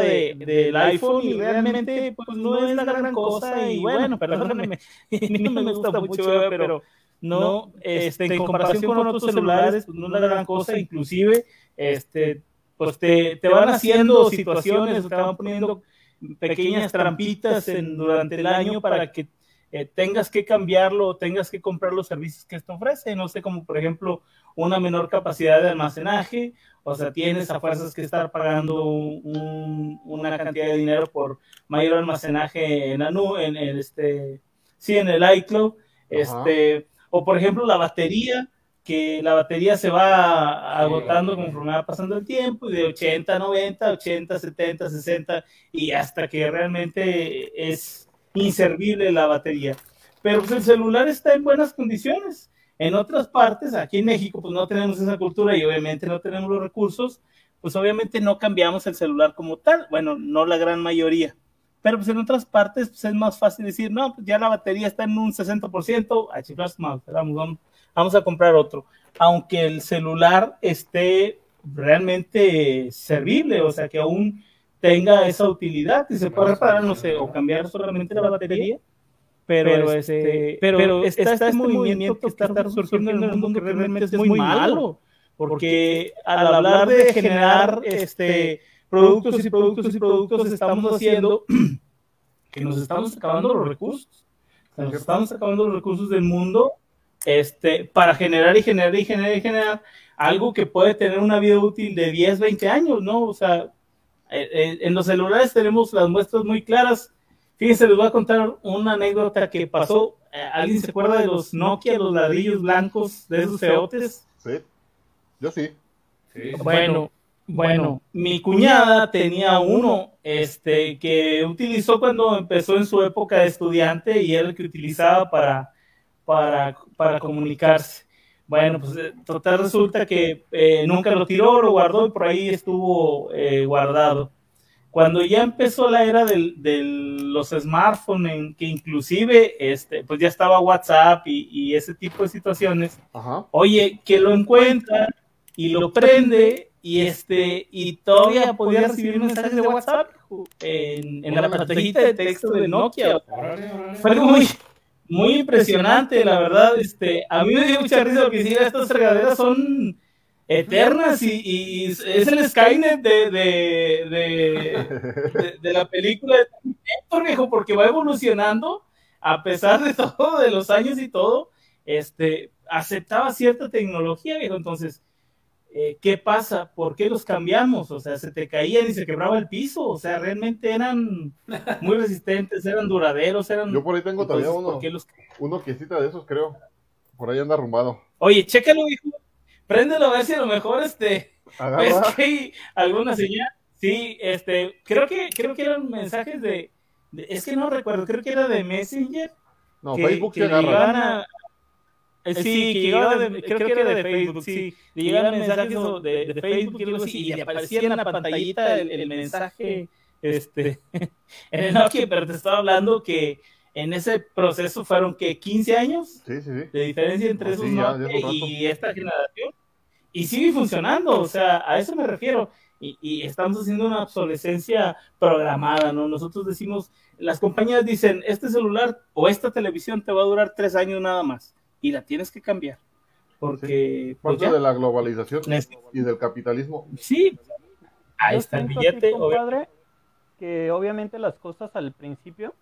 de, del iPhone y realmente pues no es la gran cosa y bueno, perdóname, no me gusta mucho, pero no, este, en comparación con otros celulares, pues no es la gran cosa, inclusive, este, pues te, te van haciendo situaciones, te van poniendo pequeñas trampitas en, durante el año para que eh, tengas que cambiarlo o tengas que comprar los servicios que esto ofrece, no sé, como por ejemplo una menor capacidad de almacenaje, o sea, tienes a fuerzas que estar pagando una cantidad de dinero por mayor almacenaje en la nube, en el, este, sí, en el iCloud, este, o por ejemplo la batería, que la batería se va agotando conforme va pasando el tiempo, y de 80 90, 80, 70, 60, y hasta que realmente es inservible la batería. Pero pues el celular está en buenas condiciones. En otras partes, aquí en México, pues no tenemos esa cultura y obviamente no tenemos los recursos, pues obviamente no cambiamos el celular como tal. Bueno, no la gran mayoría. Pero pues en otras partes pues es más fácil decir, no, pues ya la batería está en un 60%, a chiflas más, vamos, vamos a comprar otro. Aunque el celular esté realmente servible, o sea que aún tenga esa utilidad y se puede reparar, no sé, o cambiar solamente la batería, pero, este, pero, está, este movimiento que está surgiendo en el mundo que realmente es muy malo, porque al hablar de generar este, productos y productos y productos estamos haciendo que nos estamos acabando los recursos, nos estamos acabando los recursos del mundo este, para generar y generar y generar y generar algo que puede tener una vida útil de 10, 20 años, ¿no? O sea, en los celulares tenemos las muestras muy claras. Fíjense, les voy a contar una anécdota que pasó. Eh, ¿Alguien se acuerda de los Nokia, los ladrillos blancos de esos feotes? Sí, yo sí. Bueno, bueno, mi cuñada tenía uno este, que utilizó cuando empezó en su época de estudiante y era el que utilizaba para, para, para comunicarse. Bueno, pues eh, total resulta que eh, nunca lo tiró, lo guardó y por ahí estuvo eh, guardado. Cuando ya empezó la era de los smartphones, en que inclusive este, pues ya estaba WhatsApp y, ese tipo de situaciones, oye, que lo encuentra y lo prende y este y todavía podía recibir mensajes de WhatsApp en, en la pantallita de texto de Nokia. Fue muy, muy impresionante, la verdad. Este, a mí me dio mucha risa que decía, estas regaderas son eternas y, es el Skynet de, de, de, la película de viejo, porque va evolucionando a pesar de todo, de los años y todo, este, aceptaba cierta tecnología, viejo. Entonces, eh, ¿qué pasa? ¿Por qué los cambiamos? O sea, se te caían y se quebraba el piso, o sea, realmente eran muy resistentes, eran duraderos, eran... Yo por ahí tengo todavía uno, los... uno quiesita de esos, creo, por ahí anda arrumado. Oye, chécalo, hijo, préndelo a ver si a lo mejor, este, es que hay alguna señal, sí, este, creo que, creo que eran mensajes de, es que no recuerdo, creo que era de Messenger. No, Facebook que agarra. Eh, sí, que llegaba de, creo, que era de Facebook, sí. Le llegaban mensajes de, de, Facebook y algo así, y aparecía en la pantallita el, mensaje este, en el Nokia, pero te estaba hablando que en ese proceso fueron que 15 años de diferencia entre esos Nokia y esta generación. Y sigue funcionando, o sea, a eso me refiero. Y, y, estamos haciendo una obsolescencia programada, ¿no? Nosotros decimos, las compañías dicen, este celular o esta televisión te va a durar tres años nada más y la tienes que cambiar. Porque. Pues de la globalización y del capitalismo. Sí, ahí está el billete. compadre, que obviamente las cosas al principio,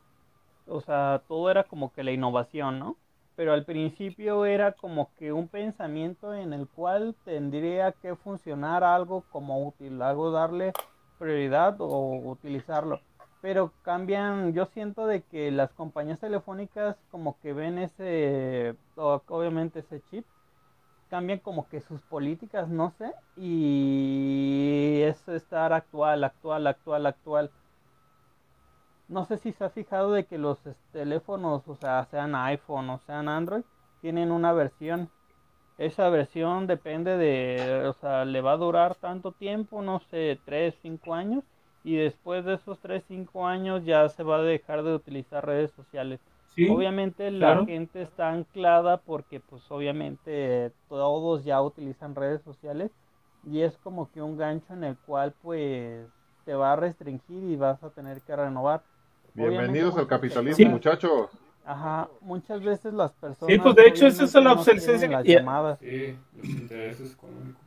o sea, todo era como que la innovación, ¿no? Pero al principio era como que un pensamiento en el cual tendría que funcionar algo como útil, algo darle prioridad o utilizarlo pero cambian, yo siento de que las compañías telefónicas como que ven ese, obviamente ese chip, cambian como que sus políticas, no sé, y es estar actual, actual, actual, actual. No sé si se ha fijado de que los teléfonos, o sea, sean iPhone o sean Android, tienen una versión. Esa versión depende de, o sea, le va a durar tanto tiempo, no sé, 3, 5 años y después de esos 3, 5 años ya se va a dejar de utilizar redes sociales. obviamente la gente está anclada porque pues obviamente todos ya utilizan redes sociales y es como que un gancho en el cual pues te va a restringir y vas a tener que renovar. Bienvenidos al capitalismo, muchachos. Ajá, muchas veces las personas. Sí, pues de hecho, esa es la obsolescencia. Las llamadas. Sí, los intereses económicos.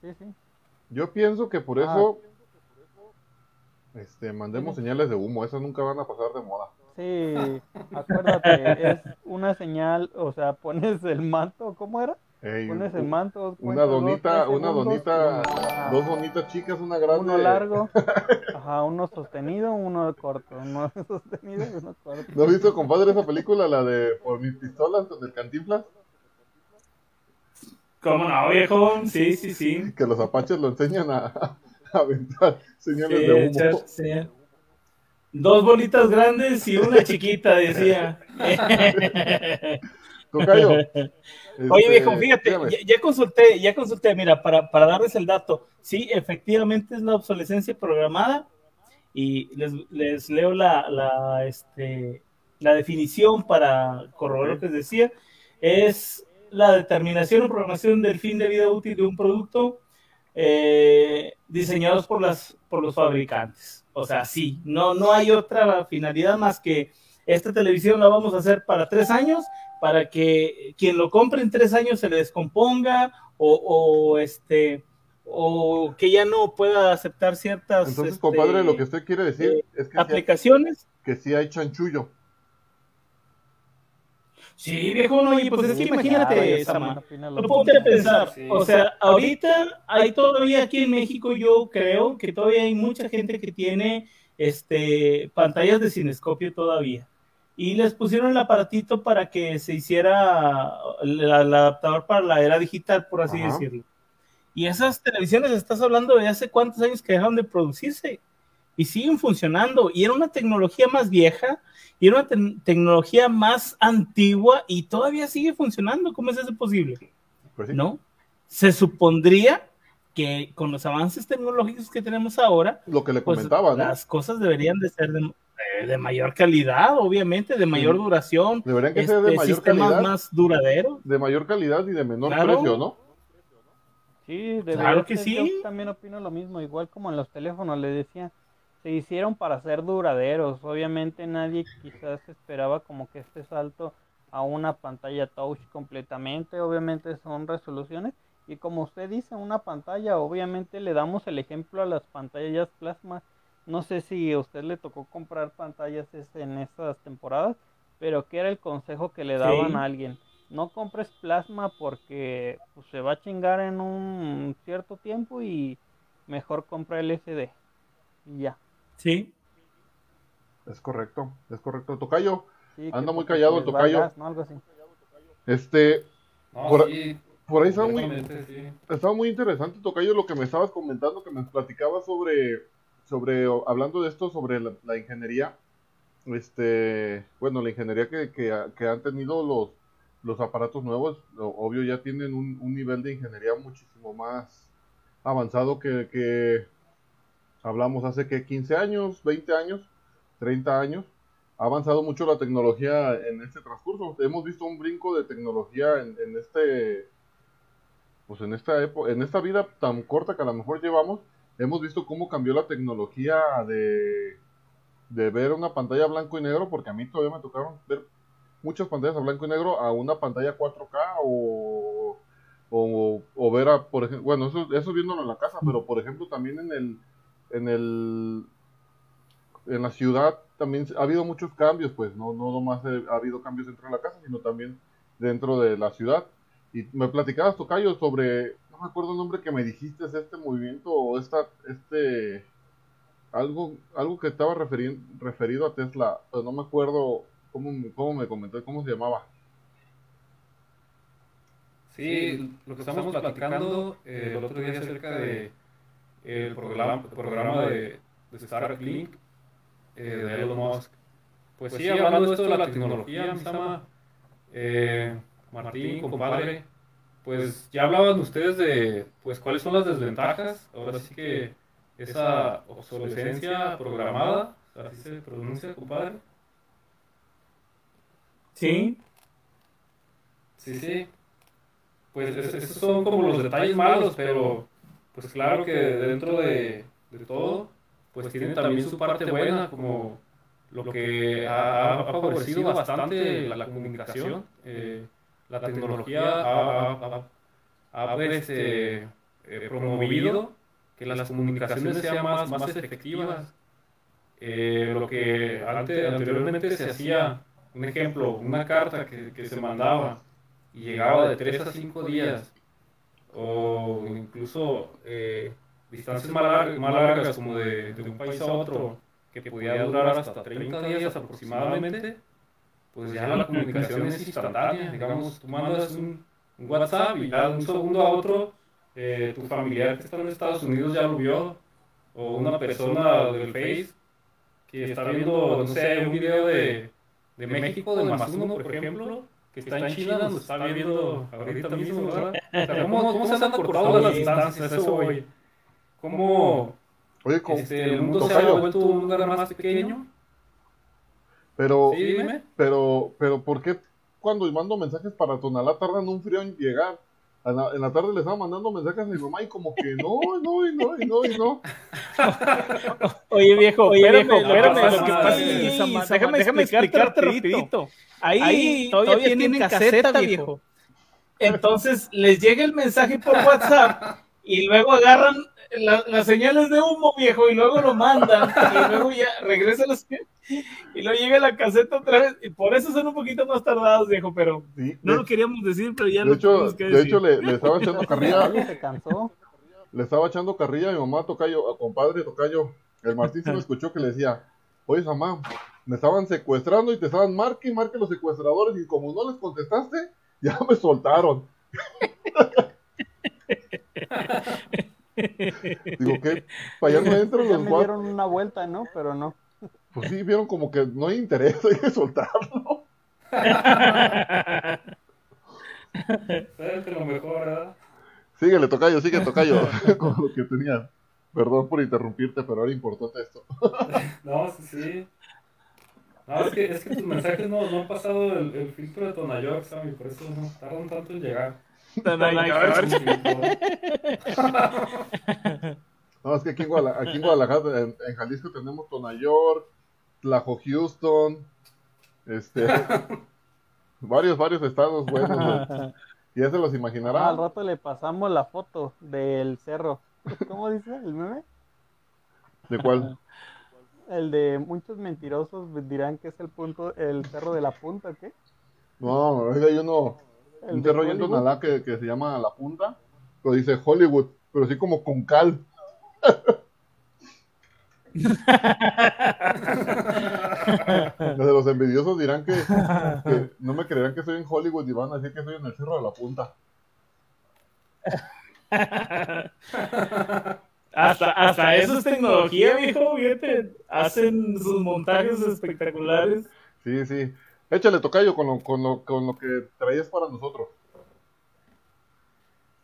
Sí, sí. Yo pienso que por Ah. eso este, mandemos señales de humo, esas nunca van a pasar de moda. Sí, acuérdate, es una señal, o sea, pones el manto, ¿cómo era? Ey, Pones el manto. una dos, donita, una segundos, donita, dos donitas chicas, una grande. Uno largo, ajá, uno sostenido, uno corto, uno sostenido y uno corto. ¿No has visto, compadre, esa película, la de Por mis pistolas con el cantinflas? ¿Cómo no, viejo? Sí, sí, sí. Que los apaches lo enseñan a, a aventar señales Sí, de humo. echar- sí. Dos bolitas grandes y una chiquita, decía. Tocayo. Oye, este, viejo, fíjate, dígame. ya, ya consulté, ya consulté, mira, para, para darles el dato, sí, efectivamente es la obsolescencia programada y les, les leo la, la, este, la definición para corroborar lo que les decía, es la determinación o programación del fin de vida útil de un producto eh, diseñados por, las, por los fabricantes. O sea, sí, no, no hay otra finalidad más que esta televisión la vamos a hacer para tres años para que quien lo compre en tres años se le descomponga o, o, este o que ya no pueda aceptar ciertas Entonces, este, compadre, lo que usted quiere decir es que sí, hay, aplicaciones. que sí hay chanchullo. Sí, viejo, no, y pues es que imagínate, lo No ponte a pensar, Sí. o sea, ahorita hay todavía aquí en México, yo creo que todavía hay mucha gente que tiene este pantallas de cinescopio todavía. Y les pusieron el aparatito para que se hiciera el, el adaptador para la era digital, por así Ajá. decirlo. Y esas televisiones, estás hablando de hace cuántos años que dejaron de producirse y siguen funcionando. Y era una tecnología más vieja y era una te- tecnología más antigua y todavía sigue funcionando. ¿Cómo es eso posible? Pues sí. ¿no? Se supondría que con los avances tecnológicos que tenemos ahora, Lo que le pues comentaba, ¿no? las cosas deberían de ser de, de- de mayor calidad, obviamente, de mayor Sí. duración, Deberían que este, ser de mayor sistemas calidad, más duraderos. de mayor calidad y de menor Claro. precio, ¿no? Sí, Claro que ser, sí. Yo también opino lo mismo, igual como en los teléfonos le decía, se hicieron para ser duraderos. Obviamente nadie quizás esperaba como que este salto a una pantalla touch completamente. Obviamente son resoluciones y como usted dice, una pantalla, obviamente le damos el ejemplo a las pantallas plasma. No sé si a usted le tocó comprar pantallas en esas temporadas, pero que era el consejo que le daban Sí. a alguien no compres plasma porque pues, se va a chingar en un cierto tiempo y mejor compra LCD. Y ya. Sí, Es correcto, es correcto. Tocayo, Sí, Anda muy callado el tocayo. gas, ¿no? Algo así. este, No, Por- sí, por ahí estaba muy, sí. estaba muy interesante, Tocayo, lo que me estabas comentando, que me platicabas sobre, sobre, hablando de esto, sobre la, la ingeniería, este, bueno, la ingeniería que, que, que han tenido los, los aparatos nuevos, obvio ya tienen un, un nivel de ingeniería muchísimo más avanzado que, que hablamos hace que 15 años, 20 años, 30 años. Ha avanzado mucho la tecnología en este transcurso. Hemos visto un brinco de tecnología en, este pues en esta época, en esta vida tan corta que a lo mejor llevamos, hemos visto cómo cambió la tecnología de, de ver una pantalla blanco y negro, porque a mí todavía me tocaron ver muchas pantallas a blanco y negro a una pantalla 4K o, o, o ver a, por ejemplo, bueno, eso, eso viéndolo en la casa, pero por ejemplo también en el, en el, en la ciudad también ha habido muchos cambios, pues no, no nomás ha habido cambios dentro de la casa, sino también dentro de la ciudad. Y me platicabas, Tocayo, sobre, no me acuerdo el nombre que me dijiste, es este movimiento o esta, este, algo, algo que estaba referi- referido a Tesla, pero no me acuerdo cómo, cómo me comentó, cómo se llamaba. Sí, lo que estamos platicando eh, el otro día acerca de el programa, programa de, de Starlink eh, de Elon Musk. Pues sí, hablando de esto de la tecnología, mi Sama, eh, Martín, compadre, pues ya hablaban ustedes de pues cuáles son las desventajas. Ahora sí que esa obsolescencia programada, así se pronuncia, compadre. sí, Sí, sí. Pues es- esos son como los detalles malos, pero pues claro que dentro de, de todo, pues tiene también su parte buena, como lo que ha, favorecido bastante la, comunicación. Eh, la tecnología ha, ha este, eh, promovido que las comunicaciones sean más, más efectivas. Eh, lo que antes, anteriormente se hacía, un ejemplo, una carta que, que se mandaba y llegaba de 3 a 5 días, o incluso eh, distancias más largas, más largas como de, de, un país a otro, que podía durar hasta 30 días aproximadamente, pues ya la comunicación es instantánea. Digamos, tú mandas un, un WhatsApp y ya de un segundo a otro, eh, tu familiar que está en Estados Unidos ya lo vio, o una persona del Face que está viendo, no sé, un video de, de México, de más uno, por ejemplo, que está en China, lo está viendo ahorita mismo, ¿verdad? O sea, ¿cómo, ¿Cómo se han acortado las distancias? Eso, güey. ¿Cómo Oye, este, el mundo se ha vuelto un lugar más pequeño? Pero, Sí, dime. pero, pero, ¿por qué cuando mando mensajes para Tonalá tardan un frío en llegar? En la, en la tarde le estaba mandando mensajes a mi mamá y como que no, no, y no, y no, y no. Oye, viejo, Oye, espérame, viejo, espérame, pasa lo que nada, pasa es que, déjame, déjame explicarte rapidito. Ahí, Ahí todavía, tienen caseta, viejo. Entonces les llega el mensaje por WhatsApp y luego agarran la- las señales de humo, viejo, y luego lo mandan y luego ya regresa los y luego llega la caseta otra vez y por eso son un poquito más tardados, viejo, pero Sí, no de, lo queríamos decir, pero ya de lo hecho, que de decir. hecho le, le estaba echando carrilla, Alguien se cansó. le estaba echando carrilla a mi mamá, tocayo, a compadre, tocayo. El Martín se me escuchó que le decía, oye, mamá, me estaban secuestrando y te estaban marque y marque los secuestradores y como no les contestaste, ya me soltaron. Digo, ¿qué? Para allá no entran los me cuatro. dieron una vuelta, ¿no? Pero no. Pues sí, vieron como que no hay interés, hay que soltarlo. Que lo mejor, ¿verdad? Síguele, tocayo, sigue, tocayo, con lo que tenía. Perdón por interrumpirte, pero era importante esto. No, sí, sí. No, es que, es que tus mensajes no, no han pasado el, el filtro de Tonayork, Sammy, por eso no tardan tanto en llegar. No, es que aquí en, Guadala- aquí en Guadalajara, en, en Jalisco tenemos Tonayor, Tlajo Houston, este, varios, varios estados buenos. güey. Ya se los Ah, al imaginarán. rato le pasamos la foto del cerro. ¿Cómo dice el meme? ¿De cuál? El de muchos mentirosos dirán que es el punto, el cerro de la punta, ¿o ¿qué? No, es que hay uno, un ahí en. Tonalá que, que se llama La Punta, pero dice Hollywood, pero así como con cal. Los de los envidiosos dirán que, que no me creerán que estoy en Hollywood y van a decir que estoy en el cerro de la punta. Hasta, hasta eso es tecnología, viejo, fíjate. Hacen sus montajes espectaculares. Sí, sí. Échale tocayo con lo, con lo, con lo que traías para nosotros.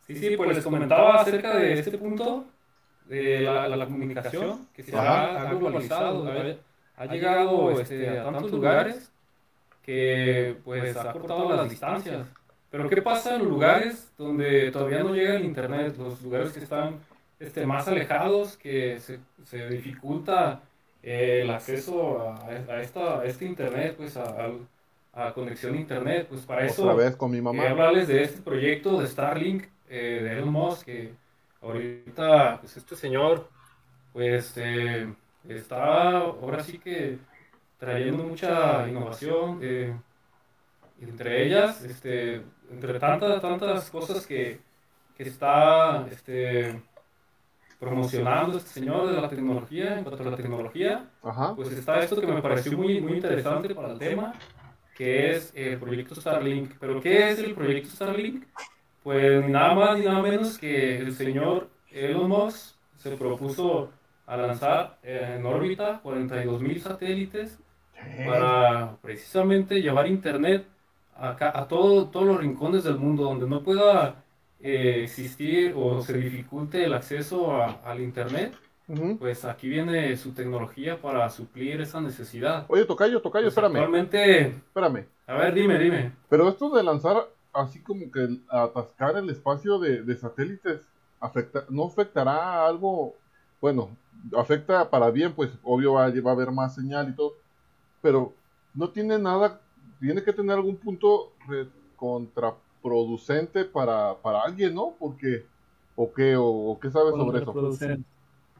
Sí, sí, pues les comentaba acerca de este punto de la, la- la comunicación que se ha, ha globalizado, ha, ha llegado este, a tantos lugares que pues ha cortado las distancias. Pero ¿qué pasa en los lugares donde todavía no llega el internet? Los lugares que están este, más alejados, que se, se dificulta eh, el acceso a, a esta, a este internet, pues a, al- a conexión a internet, pues para eso Otra vez con mi mamá. Quería hablarles de este proyecto de Starlink eh, de Elon Musk, que ahorita pues este señor pues eh, está ahora sí que trayendo mucha innovación, eh, entre ellas, este, entre tantas, tantas cosas que, que está este, promocionando este señor de la tecnología, en cuanto a la tecnología, Ajá. pues está esto que me pareció muy, muy interesante para el tema, que es el proyecto Starlink. ¿Pero qué es el proyecto Starlink? Pues nada más ni nada menos que el señor Elon Musk se propuso a lanzar en órbita 42 mil satélites para precisamente llevar internet a todo- todos los rincones del mundo donde no pueda eh, existir o se dificulte el acceso a- al internet Pues aquí viene su tecnología para suplir esa necesidad. Oye, tocayo, tocayo, Pues espérame, Actualmente, espérame. a ver, dime, dime. Pero esto de lanzar así como que atascar el espacio de, de satélites, afecta, ¿no afectará algo bueno, afecta para bien, pues obvio va, va a haber más señal y todo, pero no tiene nada, tiene que tener algún punto contraproducente para, para alguien, ¿no? Porque, o qué, o, o qué sabes sobre eso.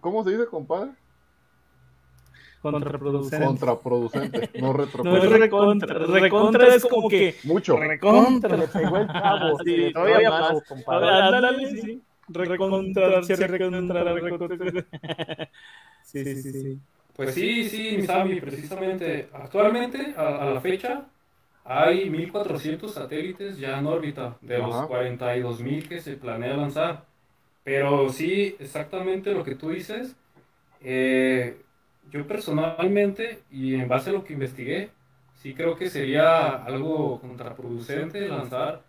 ¿Cómo se dice, compadre? Contraproducente. Contraproducente, no No retroproducente. es recontra. Recontra es como que. Mucho. Recontra. Le pegó el chavo. Sí, todavía más. compadre. Ándale, sí. Recontra, sí, recontra, recontra. Sí, sí, sí, sí. Pues sí, sí, mi Sammy, precisamente. Actualmente, a, a la fecha, hay 1400 satélites ya en órbita de los Ajá. 42.000 que se planea lanzar. Pero sí, exactamente lo que tú dices. eh, yo personalmente, y en base a lo que investigué, sí creo que sería algo contraproducente lanzar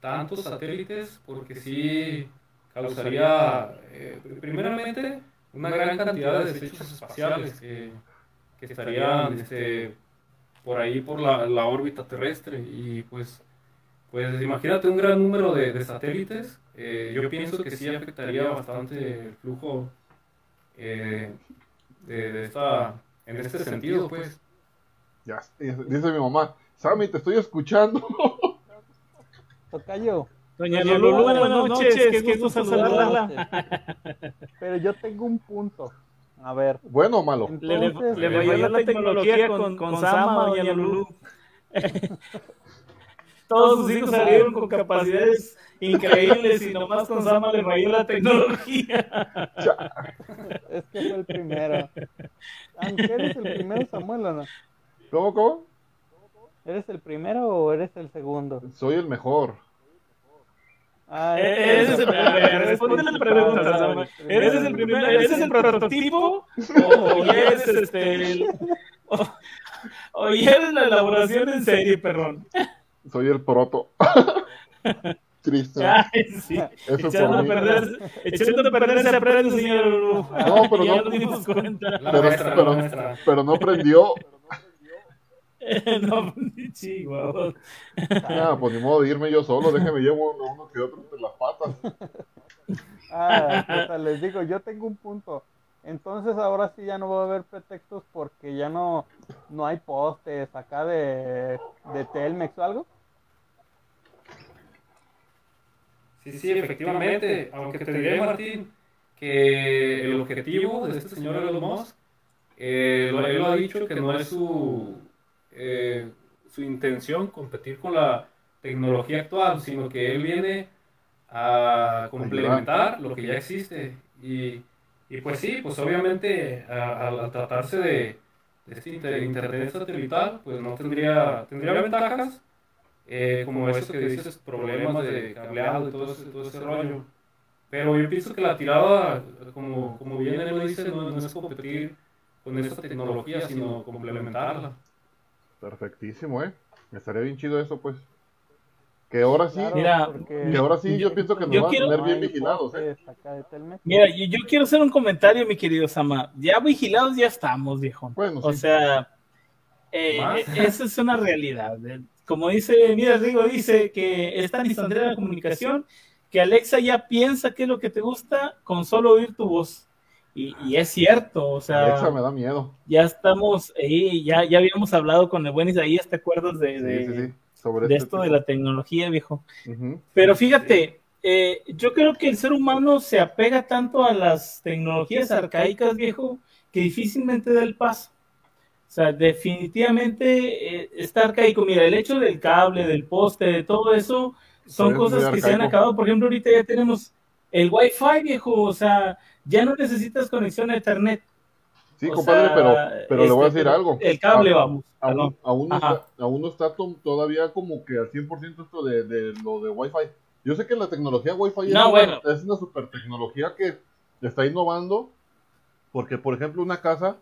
tantos satélites porque sí causaría, eh, primeramente, una gran cantidad de desechos espaciales que, estarían este, por ahí por la, órbita terrestre y pues, pues imagínate un gran número de satélites, eh, yo pienso que sí afectaría bastante el flujo eh, de, de esta, en este sentido pues. Ya, dice mi mamá, Sammy, te estoy escuchando. Tocayo, Doña Lulú, buenas noches. Qué gusto saludarla. pero yo tengo un punto. A ver, bueno o malo. Le, le, Entonces, le falló la tecnología con, con Sama, Doña Lulú. Todos sus hijos salieron con capacidades increíbles y nomás con Sama le falló la tecnología. es que fue el primero. Aunque eres el primero, Samuel, ¿o no? ¿Cómo, cómo? ¿Eres el primero o eres el segundo? Soy el mejor. Ah, Eh, Ese es el, a ver, responde la pregunta, Sama. ¿Eres el primero, eres el prototipo o ya eres este el, o, o ya eres la elaboración en serie, perrón? Soy el proto. Triste. Ay, sí. Eso Echando a perder, echando a perder se aprende, señor. No, pero ya no. nos dimos cuenta. Pero- maestra, pero- la maestra. Pero no prendió. no, chihuahua. Ah, pues ni modo de irme yo solo. Déjame llevo uno, uno que otro entre las patas. Ah, o sea, les digo, yo tengo un punto. Entonces ahora sí ya no va a haber pretextos porque ya no, no hay postes acá de, de Telmex o algo. Sí, sí, efectivamente. Aunque te diré, Martín, que el objetivo de este señor Elon Musk, eh, lo- él lo ha dicho que no es su, eh, su intención competir con la tecnología actual, sino que él viene a complementar lo que ya existe. Y, y pues sí, pues obviamente al tratarse de, de este inter- internet satelital, pues no tendría, tendría ventajas, eh, como eso que dices, problemas de cableado y todo ese, todo ese rollo. Pero yo pienso que la tirada, como, como bien él lo dice, no, no es competir con esta tecnología, sino complementarla. Perfectísimo, ¿eh? Estaría bien chido eso, pues. Que ahora sí, Claro, Mira, porque que ahora sí yo pienso que nos van a quiero- tener no bien vigilados, ¿eh? Mira, yo, yo quiero hacer un comentario, mi querido Sama. Ya vigilados ya estamos, viejo. Bueno, O sí. sea, eh, eh, esa es una realidad. Eh, Como dice, mira, Rigo dice que es tan instantánea la comunicación que Alexa ya piensa qué es lo que te gusta con solo oír tu voz. Y, y es cierto, o sea, Alexa me da miedo. ya estamos ahí, ya, ya habíamos hablado con el buen Isaías, ¿te acuerdas de, de, sí, sí. Sobre de este esto de la tecnología, viejo? Pero fíjate, eh, yo creo que el ser humano se apega tanto a las tecnologías arcaicas, viejo, que difícilmente da el paso. O sea, definitivamente eh, está arcaico. Mira, el hecho del cable, del poste, de todo eso, son cosas que se han acabado. Por ejemplo, ahorita ya tenemos el Wi-Fi, viejo. O sea, ya no necesitas conexión a Internet. Sí, O compadre, sea, pero, pero le voy a este, decir algo. El cable, A- vamos. Aún, aún, no está, aún no está to- todavía como que al 100% esto de, de lo de Wi-Fi. Yo sé que la tecnología Wi-Fi es, una, es una super tecnología que está innovando. Porque, por ejemplo, una casa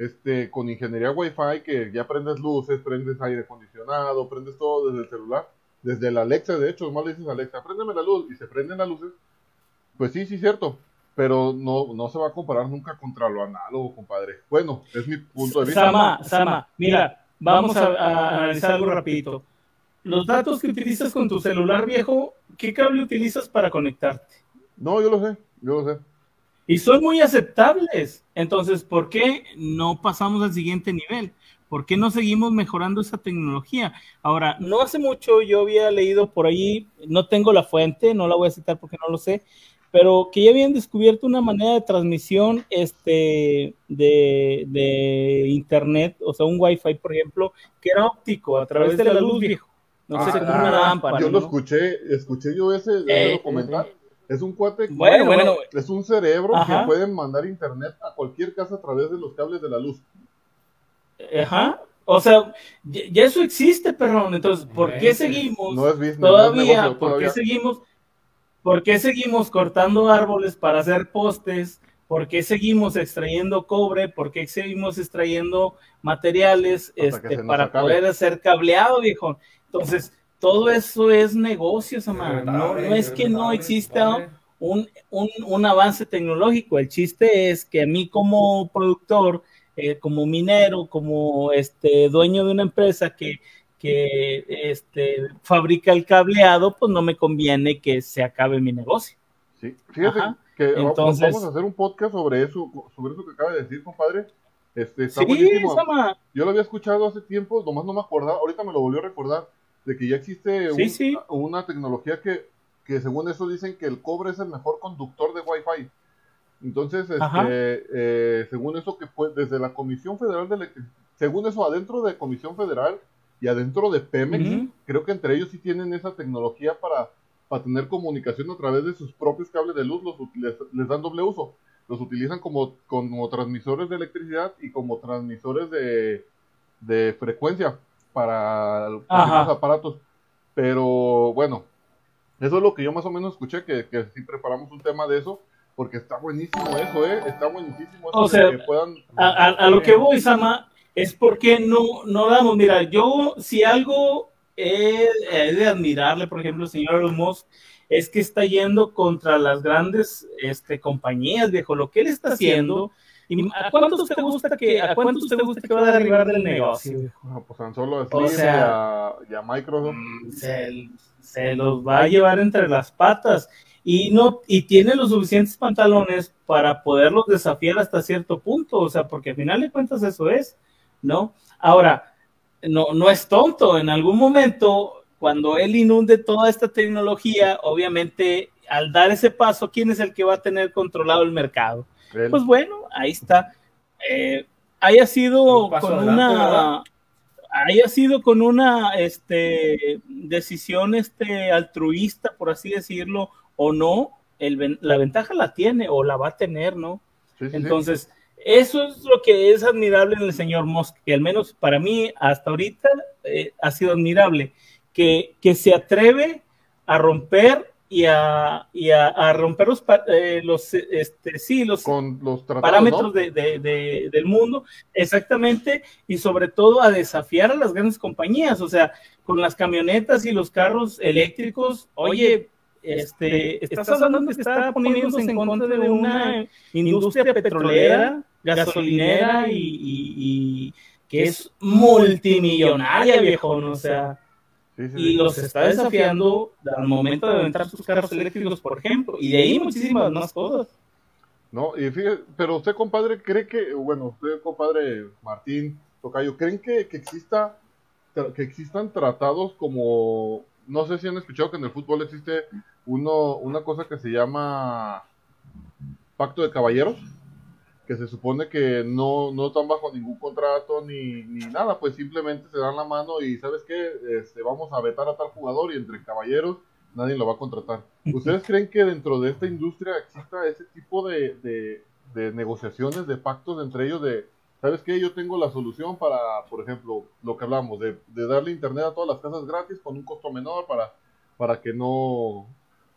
este, con ingeniería Wi-Fi que ya prendes luces, prendes aire acondicionado, prendes todo desde el celular, desde el Alexa, de hecho, nomás le dices a Alexa, préndeme la luz y se prenden las luces. Pues sí, sí, cierto. Pero no, no se va a comparar nunca contra lo análogo, compadre. Bueno, es mi punto de vista. Sama, Sama, mira, vamos a, a analizar algo rapidito. Los datos que utilizas con tu celular viejo, ¿qué cable utilizas para conectarte? No, yo lo sé, yo lo sé. Y son muy aceptables. Entonces, ¿por qué no pasamos al siguiente nivel? ¿Por qué no seguimos mejorando esa tecnología? Ahora, no hace mucho yo había leído por ahí, no tengo la fuente, no la voy a citar porque no lo sé, pero que ya habían descubierto una manera de transmisión este, de, de internet, o sea, un Wi-Fi, por ejemplo, que era óptico a través de la luz, viejo. No sé, Ah, como una lámpara. Yo lo ¿no? escuché, escuché yo ese, Eh, ese documental. Es un cuate, que- Bueno, bueno, es un cerebro Ajá. que puede mandar internet a cualquier casa a través de los cables de la luz. Ajá. O sea, ya, ya eso existe, perdón. Entonces, ¿por qué Ese. seguimos No es business, no es todavía? negocio, ¿Por qué todavía. seguimos? ¿Por qué seguimos cortando árboles para hacer postes? ¿Por qué seguimos extrayendo cobre? ¿Por qué seguimos extrayendo materiales este, para acabe. poder hacer cableado, viejo? Entonces, todo eso es negocio, Samar. No, no es que no exista un, un, un avance tecnológico. El chiste es que a mí como productor, eh, como minero, como este dueño de una empresa que, que este, fabrica el cableado, pues no me conviene que se acabe mi negocio. Sí, fíjate Ajá. que va- Entonces- vamos a hacer un podcast sobre eso, sobre eso que acaba de decir, compadre. Este, está Sí, buenísimo. Sama. Yo lo había escuchado hace tiempo, nomás no me acordaba, ahorita me lo volvió a recordar, de que ya existe Sí, un- sí. una tecnología que, que según eso dicen que el cobre es el mejor conductor de Wi-Fi. Entonces, este, eh, según eso que fue desde la Comisión Federal de Electricidad, según eso adentro de Comisión Federal y adentro de Pemex, creo que entre ellos sí tienen esa tecnología para, para tener comunicación a través de sus propios cables de luz, los, les, les dan doble uso. Los utilizan como, como transmisores de electricidad y como transmisores de, de frecuencia para los aparatos. Pero bueno, eso es lo que yo más o menos escuché, que, que sí preparamos un tema de eso, porque está buenísimo eso, ¿eh? Está buenísimo eso O de sea, que puedan... A, a- a lo que voy, Sama, es porque no, no damos, mira, yo si algo he, he de admirarle, por ejemplo, al señor Elon Musk, es que está yendo contra las grandes este, compañías, viejo, lo que él está haciendo. ¿Y ¿A cuántos te gusta que, a cuántos te gusta que va a derribar del negocio? Pues tan solo O sea- y, a, y a Microsoft. se, se los va a llevar entre las patas y no y tiene los suficientes pantalones para poderlos desafiar hasta cierto punto, o sea, porque al final de cuentas eso es, ¿no? Ahora, no, no es tonto, en algún momento, cuando él inunde toda esta tecnología, obviamente, al dar ese paso, ¿quién es el que va a tener controlado el mercado? Pues bueno, ahí está. Eh, haya sido Un con adelante, una ¿verdad? haya sido con una este decisión este altruista, por así decirlo, o no, el, la ventaja la tiene o la va a tener, ¿no? sí, sí, sí. Entonces, eso es lo que es admirable en el señor Musk, que al menos para mí hasta ahorita eh, ha sido admirable, que, que se atreve a romper y a, y a, a romper los, eh, los, este, sí, los con los tratados, parámetros ¿no? de, de- de- del mundo, exactamente, y sobre todo a desafiar a las grandes compañías, o sea, con las camionetas y los carros eléctricos, oye, este, estás hablando que está poniéndose en contra de una industria petrolera, gasolinera y, y- y que es multimillonaria, viejo, o sea, Sí, sí, y los está desafiando al momento de aventar sus carros eléctricos, por ejemplo, y de ahí muchísimas más cosas. No, y fíjate, pero usted, compadre, cree que, bueno, usted, compadre Martín, Tocayo, ¿creen que, que exista, que existan tratados como, no sé si han escuchado que en el fútbol existe uno, una cosa que se llama pacto de caballeros? Que se supone que no, no están bajo ningún contrato ni, ni nada, pues simplemente se dan la mano y ¿sabes qué? Este, vamos a vetar a tal jugador y entre caballeros nadie lo va a contratar. ¿Ustedes creen que dentro de esta industria exista ese tipo de, de, de negociaciones, de pactos entre ellos de, ¿sabes qué? Yo tengo la solución para, por ejemplo, lo que hablamos, de, de darle internet a todas las casas gratis con un costo menor para, para que no,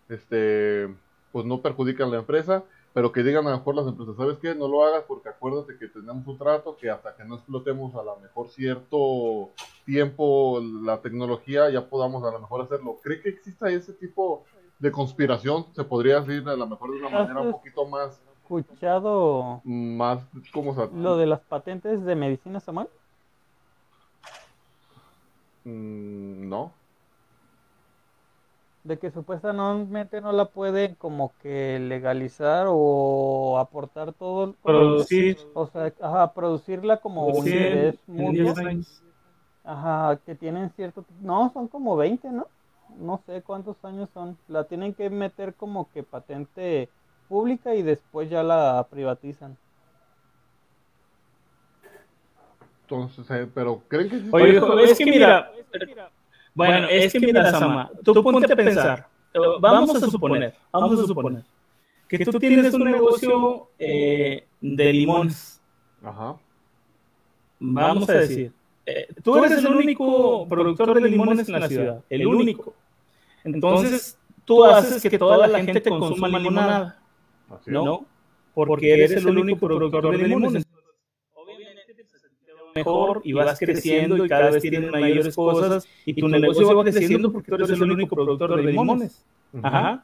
este, pues no perjudican la empresa pero que digan a lo mejor las empresas, ¿sabes qué? No lo hagas porque acuérdate que tenemos un trato que hasta que no explotemos a lo mejor cierto tiempo la tecnología ya podamos a lo mejor hacerlo. ¿Cree que exista ese tipo de conspiración? Se podría decir a lo mejor de una manera un poquito más, escuchado más, ¿cómo se lo de las patentes de medicina, Samuel? Mm, no. De que supuestamente no la pueden como que legalizar o aportar todo producir. o sea ajá, producirla como producir interés mutuo. 10 años. ajá que tienen cierto no son como 20 no no sé cuántos años son. La tienen que meter como que patente pública y después ya la privatizan. Entonces, eh, pero ¿creen que Oye, está- es que mira, bueno, es que mira, Sama, tú ponte a pensar, eh, vamos a suponer, vamos a suponer, que tú tienes un negocio eh, de limones, Ajá. vamos a decir, eh, tú eres el único productor de limones en la ciudad, el único. Entonces, tú haces que toda la gente consuma limonada. ¿no? Porque eres el único productor de limones. Obviamente, pues, te va mejor y vas creciendo y cada vez tienes mayores cosas y tu negocio va creciendo porque tú eres el único productor de limones. Ajá.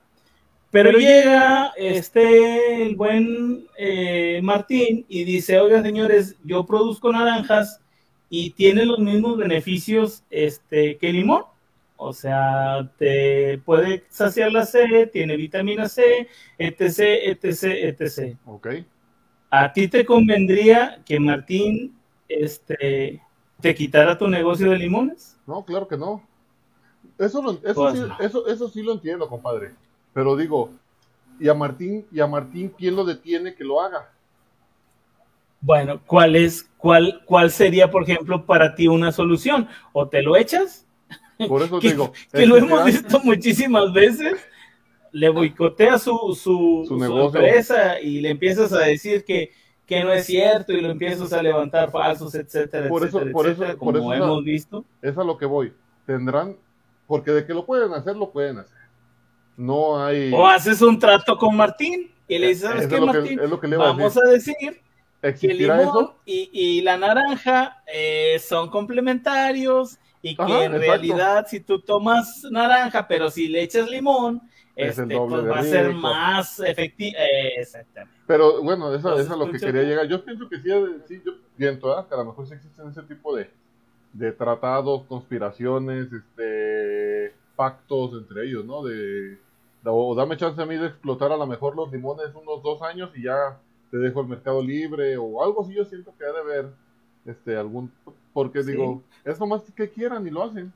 Pero llega este el buen eh, Martín y dice, oigan señores, yo produzco naranjas y tiene los mismos beneficios este, que el limón. O sea, te puede saciar la sed, tiene vitamina C, etc, etc, etc. Ok. ¿A ti te convendría que Martín este, te quitara tu negocio de limones? No, claro que no. Eso, lo- eso, Pues sí, no. eso, eso sí lo entiendo, compadre. Pero digo, ¿y a Martín, y a Martín quién lo detiene que lo haga? Bueno, ¿cuál es, cuál, cuál sería, por ejemplo, para ti una solución? O te lo echas, Por eso digo. que lo hemos visto muchísimas veces, le boicotea su, su, Su su negocio. empresa y le empiezas a decir que, que no es cierto y lo empiezas a levantar falsos, etcétera, Por eso- etcétera, por eso- etcétera, por como eso hemos visto. Es a lo que voy. Tendrán, porque de que lo pueden hacer, lo pueden hacer. No hay. O haces un trato con Martín y le dices, ¿sabes qué, que- Martín? es lo que le iba a Vamos decir. a decir que el ¿Existirá limón eso? y, y la naranja eh, son complementarios y que Ajá, en exacto. realidad si tú tomas naranja pero si le echas limón Es el este, doble pues de va a ser más efectivo exactamente Pero bueno, eso, Entonces, eso es a lo que quería llegar. Yo pienso que sí, sí yo siento ¿ah? que a lo mejor sí existen ese tipo de, de tratados, conspiraciones, este, pactos entre ellos, ¿no? De, o dame chance a mí de explotar a lo mejor los limones unos dos años y ya te dejo el mercado libre o algo así. Yo siento que ha de haber este, algún. Porque Sí. digo, es nomás que quieran y lo hacen.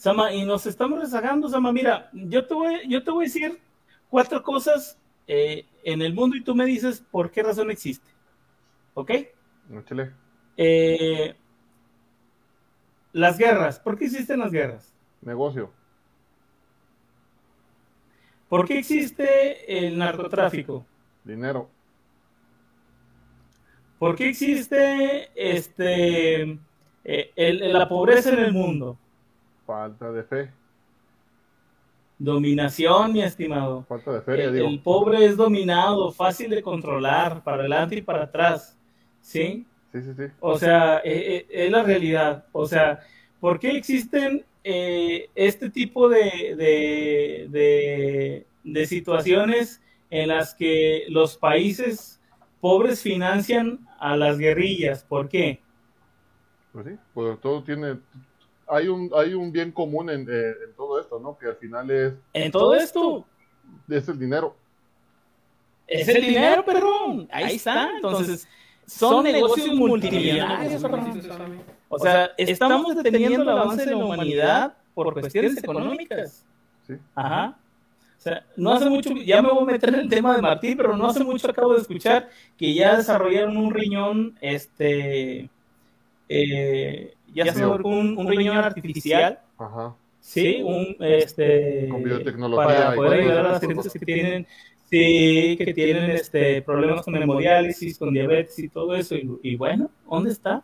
Sama y nos estamos rezagando Sama mira yo te voy yo te voy a decir cuatro cosas eh, en el mundo y tú me dices por qué razón existe ¿ok? Eh, las guerras ¿por qué existen las guerras? Negocio. ¿Por qué existe el narcotráfico? Dinero. ¿Por qué existe este, eh, el- la pobreza en el mundo? Falta de fe. Dominación, mi estimado. Falta de feria, El, digo. el pobre es dominado, fácil de controlar, para adelante y para atrás. ¿Sí? Sí, sí, sí. O sea, eh, eh, es la realidad. O sea, ¿por qué existen eh, este tipo de, de, de- de situaciones en las que los países pobres financian a las guerrillas? ¿Por qué? Pues sí, pues todo tiene, hay un, hay un bien común en, eh, en todo esto, ¿no? Que al final es, En todo esto es el dinero. es el dinero, perdón. Ahí está. Entonces, son negocios multimillonarios. O sea, estamos deteniendo el avance de la humanidad por cuestiones económicas. Sí. Ajá. O sea, no hace mucho, ya me voy a meter en el tema de Martín, pero no hace mucho acabo de escuchar que ya desarrollaron un riñón, este, eh, ya se volvió un, un riñón artificial, Ajá. sí, un, este, Con biotecnología para poder ayudar a las gentes que tienen, sí, que tienen, este, problemas con hemodiálisis, con diabetes y todo eso, y, y bueno, ¿dónde está?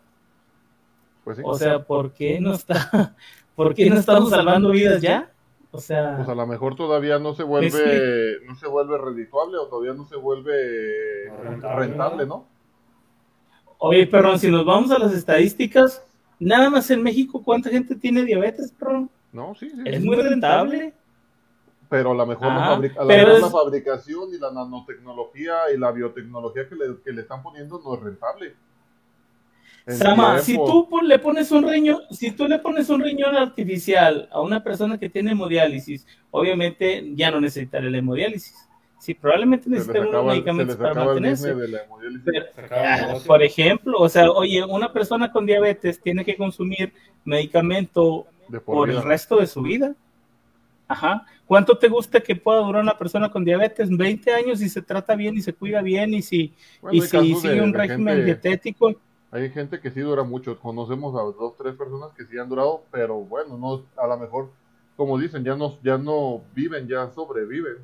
Pues sí. O sea, ¿por qué no está, por qué no estamos salvando vidas ya? O sea, pues a lo mejor todavía no se vuelve, no se vuelve redituable o todavía no se vuelve Rentable, rentable, ¿no? oye, perdón, si nos vamos a las estadísticas, nada más en México, ¿cuánta gente tiene diabetes, perdón? No, sí, sí. Es muy rentable. Pero a lo mejor la, fabrica- a lo pero mejor es- la fabricación y la nanotecnología y la biotecnología que le, que le están poniendo no es rentable. Sama, si tú le pones un riñón, si tú le pones un riñón artificial a una persona que tiene hemodiálisis, obviamente ya no necesitará la hemodiálisis. Sí, probablemente necesitará unos medicamentos para mantenerse. Ah, por ejemplo, o sea, oye, una persona con diabetes tiene que consumir medicamento por, el resto de su vida. Ajá. ¿Cuánto te gusta que pueda durar una persona con diabetes? 20 años y se trata bien y se cuida bien y si, y si sigue un régimen dietético hay gente que sí dura mucho. Conocemos a dos, tres personas que sí han durado, pero bueno, no, a lo mejor, como dicen, ya no, ya no viven, ya sobreviven.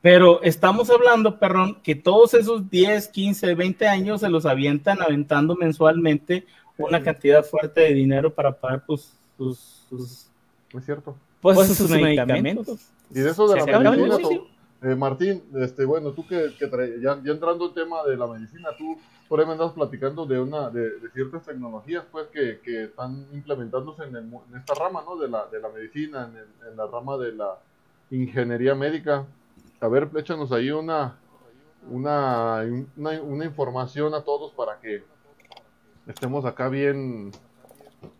Pero estamos hablando, perrón, que todos esos 10, 15, 20 años se los avientan aventando mensualmente una cantidad fuerte de dinero para pagar pues, sus, sus, es cierto. Pues, sus, medicamentos. Y de eso de la medicina, eh, Martín, este, bueno, tú que, que ya, ya, entrando en tema de la medicina, tú por ahí me andas platicando de una de, ciertas tecnologías pues que, que están implementándose en, en, esta rama, ¿no? De la, de la medicina, en, en, la rama de la ingeniería médica. A ver, échanos ahí una, una, una, una información a todos para que estemos acá bien,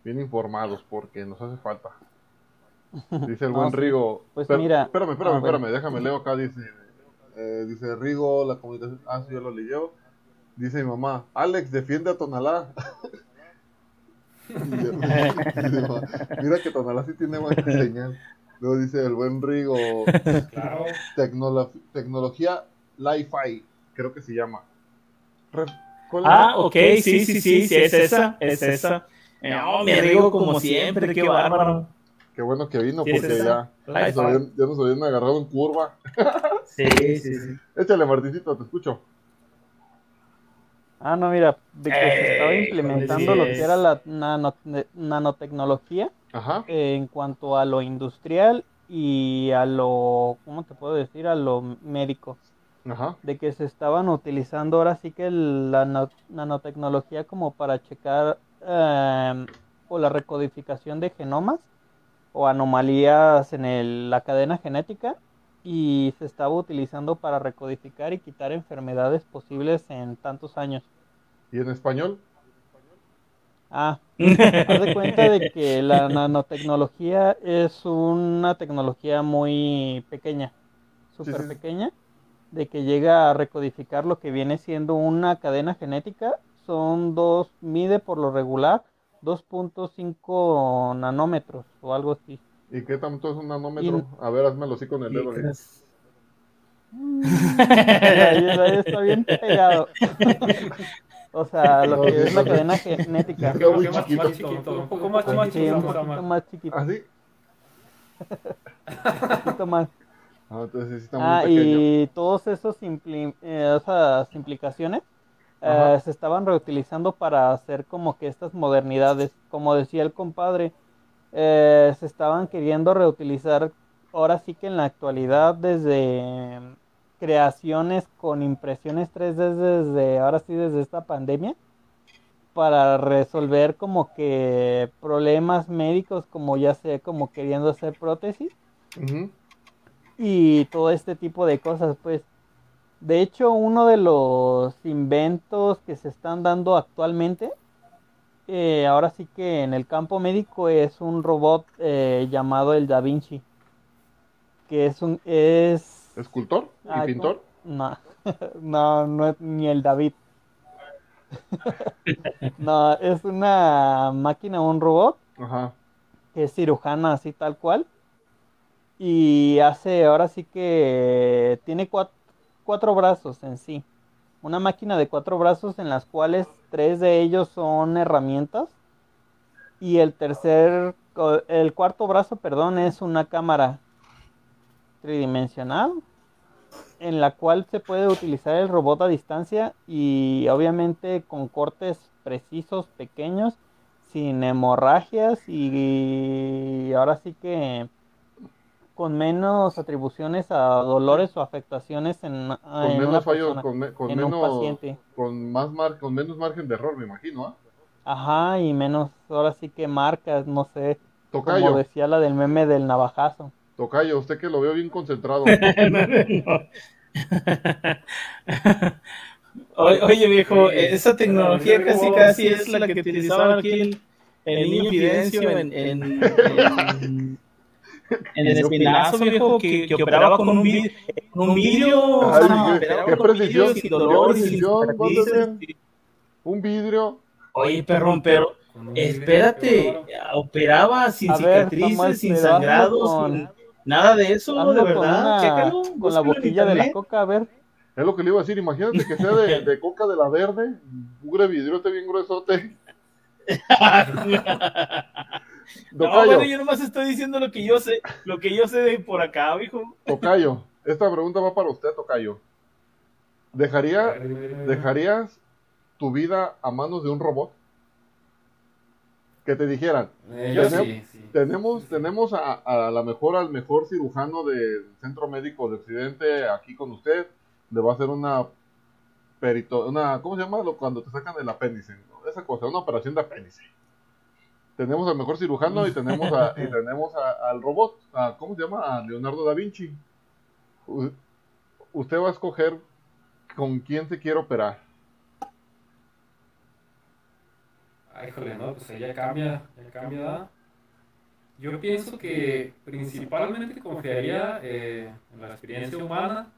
bien informados porque nos hace falta. Dice el buen Rigo. Pues mira. Espérame, espérame, ah, espérame, déjame leo acá. Dice, eh, dice Rigo, la comunicación. Ah, sí, yo lo leyó. Dice mi mamá, Alex, defiende a Tonalá. Mira que Tonalá sí tiene buena señal. Luego dice el buen Rigo, claro. tecnología Li-Fi, creo que se llama. ah, ok, sí, sí, sí, sí, es esa, es esa. No, me Rigo como siempre, qué bárbaro. Qué bueno que vino porque ya, ya, nos habían, ya, nos habían, agarrado en curva. Sí, sí, sí. Échale, Martincito, te escucho. Ah, no, mira, de que se estaba eh, implementando lo que era la nanotecnología Ajá. En cuanto a lo industrial y a lo, ¿cómo te puedo decir? A lo médico. Ajá. De que se estaban utilizando ahora sí que la nanotecnología como para checar eh, o la recodificación de genomas o anomalías en la cadena genética y se estaba utilizando para recodificar y quitar enfermedades posibles en tantos años. ¿Y en español? Ah, haz de cuenta de que la nanotecnología es una tecnología muy pequeña, súper pequeña, de que llega a recodificar lo que viene siendo una cadena genética. Son dos, mide por lo regular 2.5 nanómetros o algo así. ¿Y qué tanto es un nanómetro? A ver, házmelo así con el dedo. está bien pegado. o sea, lo que es la cadena genética. Un poco más chiquito. Un poco más chiquito. un poquito más chiquito. ¿Así? un poquito más. Ah, entonces está muy ah, pequeño. y todos esos impli eh, esas implicaciones eh, se estaban reutilizando para hacer como que estas modernidades, como decía el compadre, eh, se estaban queriendo reutilizar ahora sí que en la actualidad desde creaciones con impresiones 3D desde ahora sí desde esta pandemia para resolver como que problemas médicos como ya sé como queriendo hacer prótesis. Y todo este tipo de cosas pues. De hecho, uno de los inventos que se están dando actualmente, eh, ahora sí que en el campo médico es un robot eh, llamado el Da Vinci, que es un es escultor y pintor. No, no, no es ni el David. no, es una máquina, un robot que es cirujana así tal cual y hace ahora sí que tiene cuatro cuatro brazos en sí. Una máquina de cuatro brazos en las cuales tres de ellos son herramientas y el tercer, el cuarto brazo, perdón, es una cámara tridimensional en la cual se puede utilizar el robot a distancia y obviamente con cortes precisos, pequeños, sin hemorragias y ahora sí que con menos atribuciones a dolores o afectaciones en, con menos fallos, con, menos, paciente. Con, más mar, con menos margen de error, me imagino, ¿ah? Ajá, y menos, ahora sí que marcas, no sé, Tocayo. como decía la del meme del navajazo. Tocayo, usted que lo veo bien concentrado. Oye, viejo, esa tecnología casi casi es la que utilizaban aquí el, el niño Fidencio en, en, en, en el espinazo, viejo, que, que operaba con un vidrio, con un vidrio, Ay, o sea, qué- qué precisión. Walter. Un vidrio. Oye, perrón, pero espérate, operaba sin A cicatrices, sin sangrados, con- sin nada de eso, de con, verdad, una- chécalo, con la boquilla de la coca, a ver. Es lo que le iba a decir. Imagínate que sea de, de coca de la verde. Mugre vidriote bien gruesote. No, bueno, yo nomás estoy diciendo lo que yo sé, lo que yo sé de por acá, viejo. Tocayo. Esta pregunta va para usted, Tocayo. ¿Dejaría, ¿Dejarías tu vida a manos de un robot? Que te dijeran, Eh, yo Tenemos- sí, sí. tenemos, tenemos a, a la mejor, al mejor cirujano del Centro Médico de Occidente aquí con usted. Le va a hacer una perito, una, ¿cómo se llama? Cuando te sacan el apéndice, ¿no? esa cosa, una operación de apéndice. Tenemos al mejor cirujano y tenemos, a- y tenemos a- al robot, a- ¿cómo se llama? A Leonardo da Vinci. U- usted va a escoger con quién se quiere operar. Ay, híjole, no, pues ya cambia, ya cambia. Yo pienso que principalmente confiaría eh, en la experiencia humana,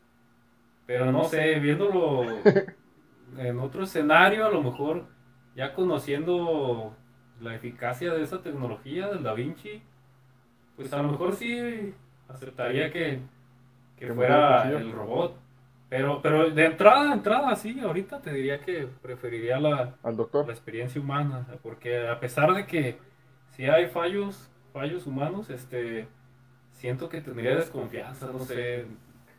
pero no sé, viéndolo en otro escenario, a lo mejor ya conociendo la eficacia de esa tecnología del Da Vinci, pues a lo mejor sí aceptaría que, que Que fuera el robot. Pero, pero de entrada, de entrada, sí, ahorita te diría que preferiría la, Al la doctor. experiencia humana, porque a pesar de que si hay fallos, fallos humanos, este, siento que tendría desconfianza, no sé,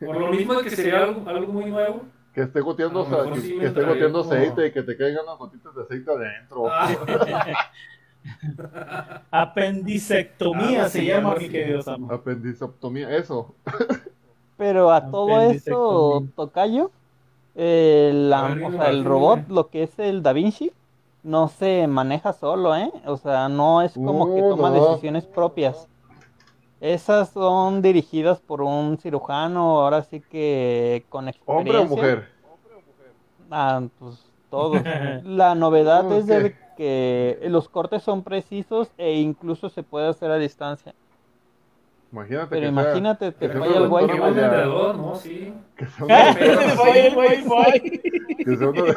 por lo mismo de que sería algo, algo muy nuevo. Que esté goteando, A lo mejor que, sí que esté goteando como- aceite y que te caigan las gotitas de aceite adentro. Ah, Apendicectomía se llama, mi querido Samuel. Apendicoptomía, eso. Pero a todo esto, Apendicectomía. Tocayo, eh, la- A ver, o dime, sea, el robot, lo que es el Da Vinci, no se maneja solo, ¿eh? O sea, no es como que No, toma no. decisiones propias. Esas son dirigidas por un cirujano, ahora sí que con experiencia. ¿Hombre o mujer? Ah, pues todos. La novedad es de que los cortes son precisos e incluso se puede hacer a distancia. Imagínate Pero que imagínate, te que sea falla el wifi. vendedor, ¿no? Sí. sea, que sea Se falla el wifi. que sea una-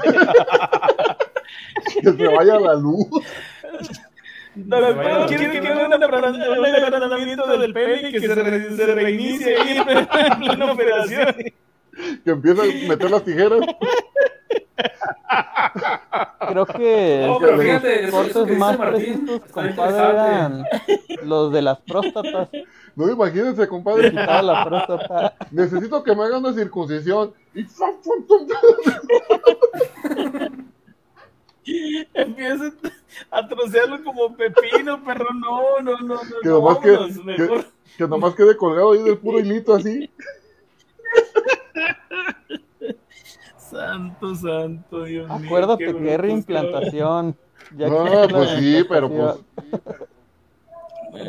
que se vaya la luz. No, no, pero quiero que quede un agrandamiento del pene y que se, re- se reinicie ahí en plena operación. Que empiece a meter las tijeras. Creo que No, los fíjate, eso- eso cortes que dice más precisos, compadre, eran los de las próstatas. No, imagínense, compadre. Quitaba la próstata. Necesito que me hagan una circuncisión. Y. Empieza a trocearlo como pepino, perro. No, no, no, no. Que no, nomás que, vámonos, mejor. que, que nomás quede colgado ahí del puro hilito así. Santo, santo, Dios mío. Acuérdate qué que es reimplantación. Ya No, que pues sí, pero pues.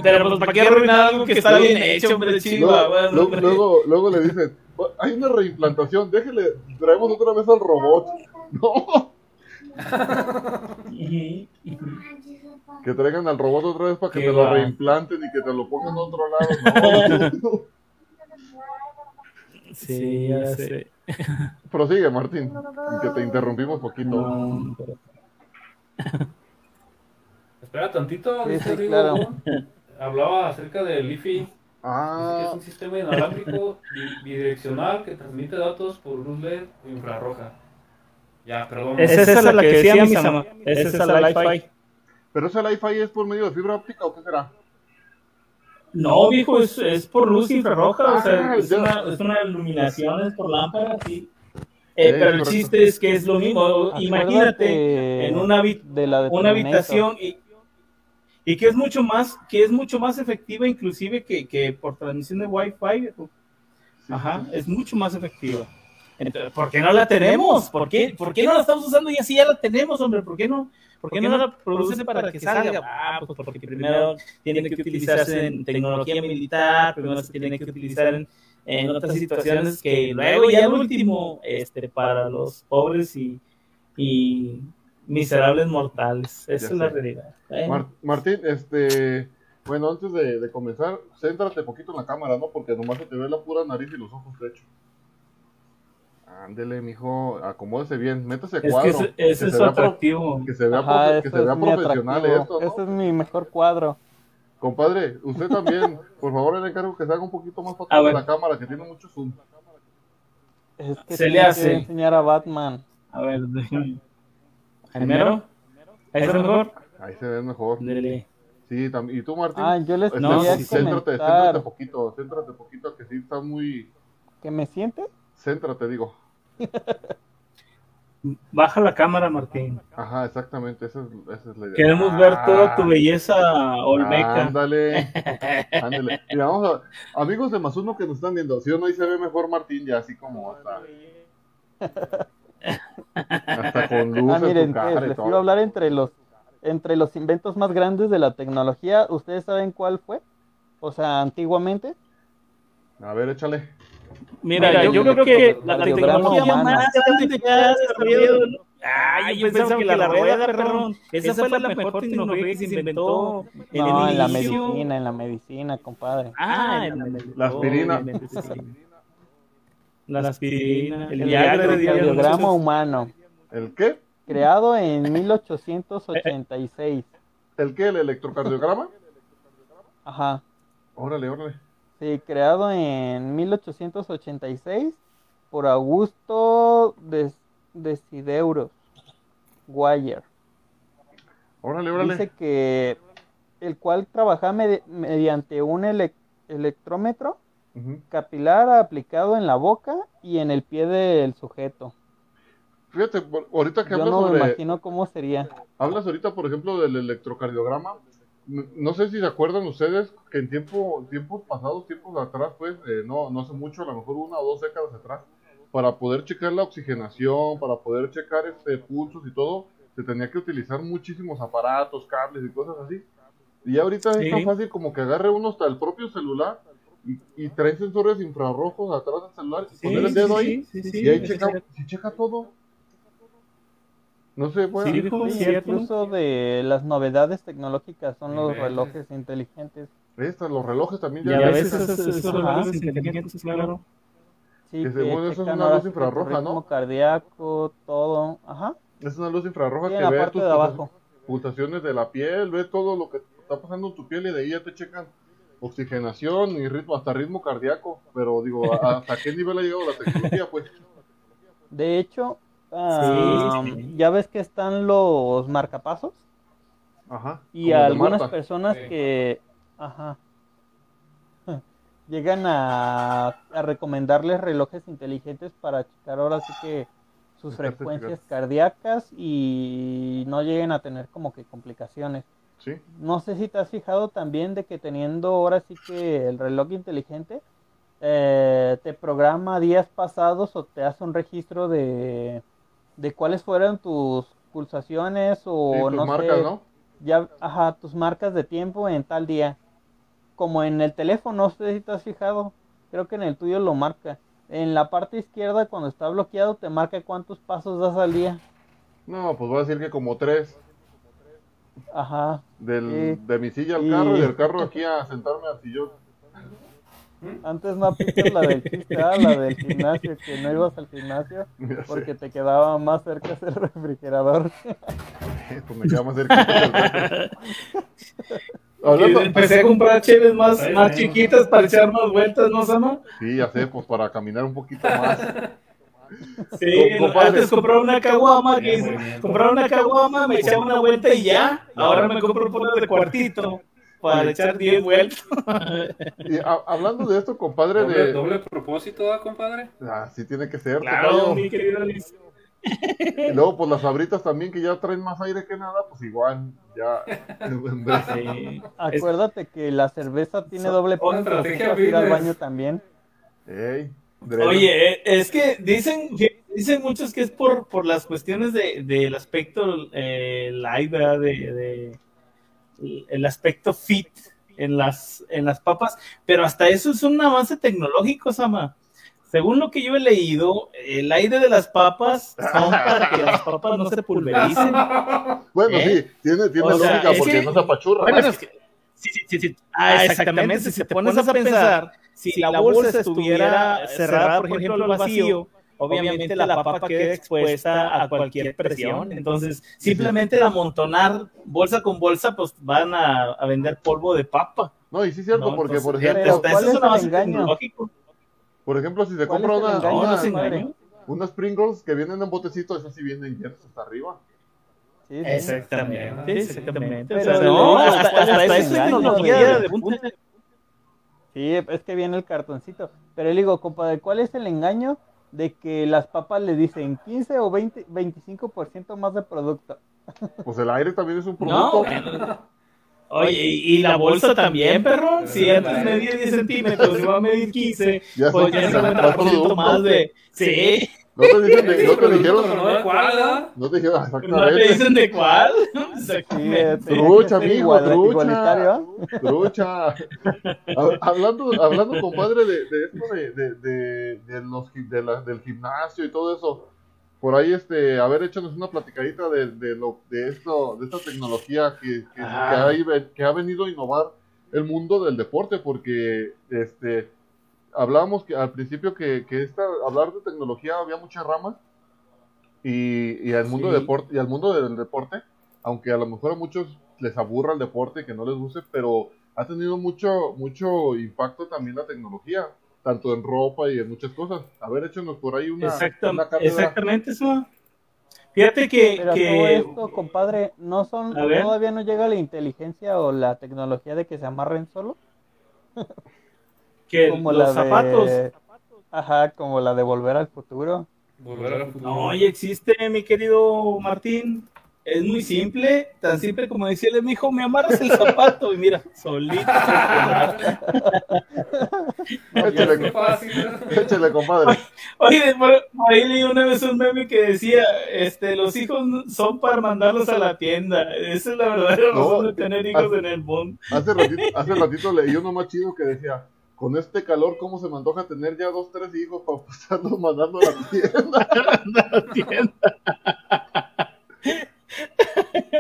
Pero pues, ¿para qué arruinar algo que está bien hecho, hombre, chiva? Luego, Bueno, luego, hombre. luego, luego le dicen, "Oh, hay una reimplantación, déjele, traemos otra vez al robot. No, que traigan al robot otra vez para que te lo reimplanten y que te lo pongan a otro lado. No. Sí, ya sé. Prosigue, Martín, que te interrumpimos poquito. No, pero- Espera tantito, dice sí, Rigo, claro. ¿no? Hablaba acerca del IFI. Que Ah, es un sistema inalámbrico bi- bidireccional que transmite datos por luz LED o infrarroja. Ya, perdón. Es esa la que decía mi Sama. Es esa la Wi-Fi. pero ese Wi-Fi es por medio de fibra óptica o qué será? No, viejo, es, es por luz infrarroja, o sea, Ah, es una, es una iluminación, es por lámpara, sí. Sí, Eh, pero el chiste es que es lo mismo. Imagínate en una, habi- de la de una Terminator. habitación y, y que es mucho más, que es mucho más efectiva inclusive que, que por transmisión de Wi-Fi. viejo. Ajá, es mucho más efectiva. Entonces, ¿por qué no la tenemos? ¿Por qué, ¿Por qué no la estamos usando y así ya la tenemos, hombre? ¿Por qué no? ¿Por qué no la producen para que salga? Ah, pues porque primero tiene que utilizarse en tecnología militar, primero se tiene que utilizar en, en otras situaciones que luego ya el último, este, para los pobres y, y miserables mortales. Esa Ya es la realidad. Mar- Martín, este, bueno, antes de, de comenzar, céntrate poquito en la cámara, ¿no? Porque nomás se te ve la pura nariz y los ojos, de hecho. Ándele, mijo, acomódese bien, métase a es que cuadro. ese, que ese se es vea atractivo. pro- que se vea, Ajá, que se vea profesional esto, ¿no? Este es mi mejor cuadro. Compadre, usted también, por favor, le encargo que se haga un poquito más A para ver. la cámara, que tiene mucho zoom. Es que Se le tiene que hace. enseñar a Batman. A ver, déjame. Primero, ¿ahí está mejor? Ahí se ve mejor. Dele. Sí. ¿Y tú, Martín? Ah, yo les No, quería sí, céntrate, céntrate poquito, céntrate poquito, que sí está muy... que me siente. Céntrate, digo. Baja la cámara, Martín. Ajá, exactamente, esa es, esa es la idea. Queremos ver toda tu Ah. belleza olmeca. Ándale, ándale. Vamos a, amigos de más uno que nos están viendo, si o no ahí se ve mejor Martín ya así como hasta, hasta con luz Ah, en miren, tu cara y les todo. a hablar entre los entre los inventos más grandes de la tecnología. ¿Ustedes saben cuál fue? O sea, antiguamente. A ver, échale. Mira, Mira, yo, yo creo creo que que la el tecnología radiograma más humano. grande que ha desarrollado. Ay, yo pensaba que la rueda, perrón. Esa fue la mejor tecnología que se inventó en No, el en la medicina, en la medicina, compadre. Ah, en la medicina. La aspirina. La aspirina, el El muchos. humano, ¿El qué? creado en 1886. ¿El qué? ¿El electrocardiograma? Ajá. Órale, órale. Sí, creado en 1886 por Augusto Des Desideuros Guayer. Órale, órale. Dice que el cual trabaja medi- mediante un elec- electrómetro capilar aplicado en la boca y en el pie del sujeto. Fíjate, ahorita que Yo hablas no me imagino cómo sería. Hablas ahorita, por ejemplo, del electrocardiograma. No sé si se acuerdan ustedes que en tiempo, tiempos pasados, tiempos atrás, pues, eh, no, no hace mucho, a lo mejor una o dos décadas atrás, para poder checar la oxigenación, para poder checar este pulsos y todo, se tenía que utilizar muchísimos aparatos, cables y cosas así. Y ahorita Sí. es tan fácil como que agarre uno hasta el propio celular y, y trae sensores infrarrojos atrás del celular y Sí, poner el dedo sí, ahí y ahí checa, checa todo. No sé, bueno, Sí, dijo, incluso de las novedades tecnológicas son los relojes inteligentes. Estas, los relojes también Y a veces esos, relojes inteligentes, claro. Sí, Que según eso es una luz infrarroja, ¿no? ritmo cardíaco, todo. Ajá. Es una luz infrarroja Sí, que en la ve parte tus de abajo. pulsaciones de la piel, ve todo lo que está pasando en tu piel y de ahí ya te checan oxigenación y ritmo, hasta ritmo cardíaco. Pero digo, ¿a- ¿hasta qué nivel ha llegado la tecnología? Pues De hecho, ah, sí. ya ves que están los marcapasos Ajá. y algunas personas Sí. que ajá, llegan a, a recomendarles relojes inteligentes para checar ahora sí que sus frecuencias cardíacas y no lleguen a tener como que complicaciones. Sí, No sé si te has fijado también de que teniendo ahora sí que el reloj inteligente eh, te programa días pasados o te hace un registro de, de cuáles fueron tus pulsaciones o sí, tus no marcas, sé, ¿no? ya, ajá, tus marcas de tiempo en tal día. Como en el teléfono, no sé si te has fijado, creo que en el tuyo lo marca. En la parte izquierda, cuando está bloqueado, te marca cuántos pasos das al día. No, pues voy a decir que como tres. Ajá. Del, Sí. De mi silla al Y- carro y del carro aquí a sentarme al sillón. Antes no aplicas la del chiste, ah, la del gimnasio, que no ibas al gimnasio porque te quedaba más cerca ese refrigerador. pues me queda más cerca. Hablando- Empecé a comprar cheves más, más chiquitas para echar más vueltas, ¿no, Sama? Sí, ya sé, pues para caminar un poquito más. Sí, Com- compadre. antes compraba una caguama, que compraba una caguama, me echaba una vuelta y ya. Ahora me compro por de cuartito para echar 10 vueltas. Y a- hablando de esto, compadre, Doble, de... doble propósito, ¿ah, compadre? Así tiene que ser, Claro, mi querido Luis. Y luego, pues las abritas también, que ya traen más aire que nada, pues igual, ya. Sí. Acuérdate que la cerveza tiene So- doble punto, ir al baño también. Ey, Oye, es que dicen, dicen muchos que es por, por las cuestiones de, del aspecto eh, live, ¿verdad? De, de- el aspecto fit en las, en las papas, pero hasta eso es un avance tecnológico, Sama. Según lo que yo he leído, el aire de las papas son para que las papas no se pulvericen. Bueno, ¿Eh? sí, tiene, tiene O sea, lógica porque que- no se apachurra. Bueno, es que- sí, sí, sí, sí. Ah, exactamente. Si te pones a pensar, si la bolsa estuviera cerrada, por ejemplo, al vacío, obviamente la papa queda expuesta a cualquier presión. Entonces, simplemente amontonar bolsa con bolsa, pues van a, a vender polvo de papa. No, y sí es cierto, ¿no? porque por ejemplo, tecnológico. por ejemplo, si se ¿Cuál compra una, una- unas Pringles que vienen en botecito, esas sí vienen llenas hasta arriba. Sí, sí. Exactamente, exactamente. O Pero sea, no, el- hasta, ¿cuál es hasta el eso es engaño, tecnología güey? de punta. Sí, es que viene el cartoncito. Pero le digo, compadre, ¿cuál es el engaño de que las papas le dicen 15 o 20, 25% más de producto? Pues el aire también es un No, producto. bueno. Oye, y y la bolsa también, perro. Si antes medía 10 centímetros y va a medir 15, Ya pues ya es más 50% producto. más de. Sí, No te dicen, de- no te Pero dijeron, no de cuál, ¿verdad? no te dijeron no te dicen de cuál. Exactamente. Trucha, igual- trucha. Trucha. Hab- hablando, hablando, compadre, de, de esto de, de, de, de los, de la- del gimnasio y todo eso. Por ahí, este, haber échanos una platicadita de, de, lo, de, esto, de esta tecnología que, que, Ah. que, ha, ido- que ha venido a innovar el mundo del deporte, porque este, hablábamos que al principio que, que esta, hablar de tecnología había muchas ramas y, y al mundo Sí. de deporte y al mundo del deporte, aunque a lo mejor a muchos les aburra el deporte, que no les guste, pero ha tenido mucho mucho impacto también la tecnología, tanto en ropa y en muchas cosas. A ver, échenos por ahí una, Exactam- una exactamente eso. Fíjate que, Pero todo esto, compadre, no son, A ver. todavía no llega la inteligencia o la tecnología de que se amarren solo. que Como los la zapatos. de, ajá, como la de Volver al Futuro. Volver al futuro. No, y existe, mi querido Martín. Es muy simple, tan simple como decirle, mi hijo, me amarras el zapato y mira, solito. Échale, fácil. échale, compadre. Oye, por, por ahí leí una vez un meme que decía, este, los hijos son para mandarlos a la tienda. Esa es la verdadera No, razón de tener hijos hace- en el mundo. Hace ratito, hace ratito leí uno más chido que decía, con este calor, ¿cómo se me antoja tener ya dos, tres hijos para estarlos mandando a la tienda? A la tienda.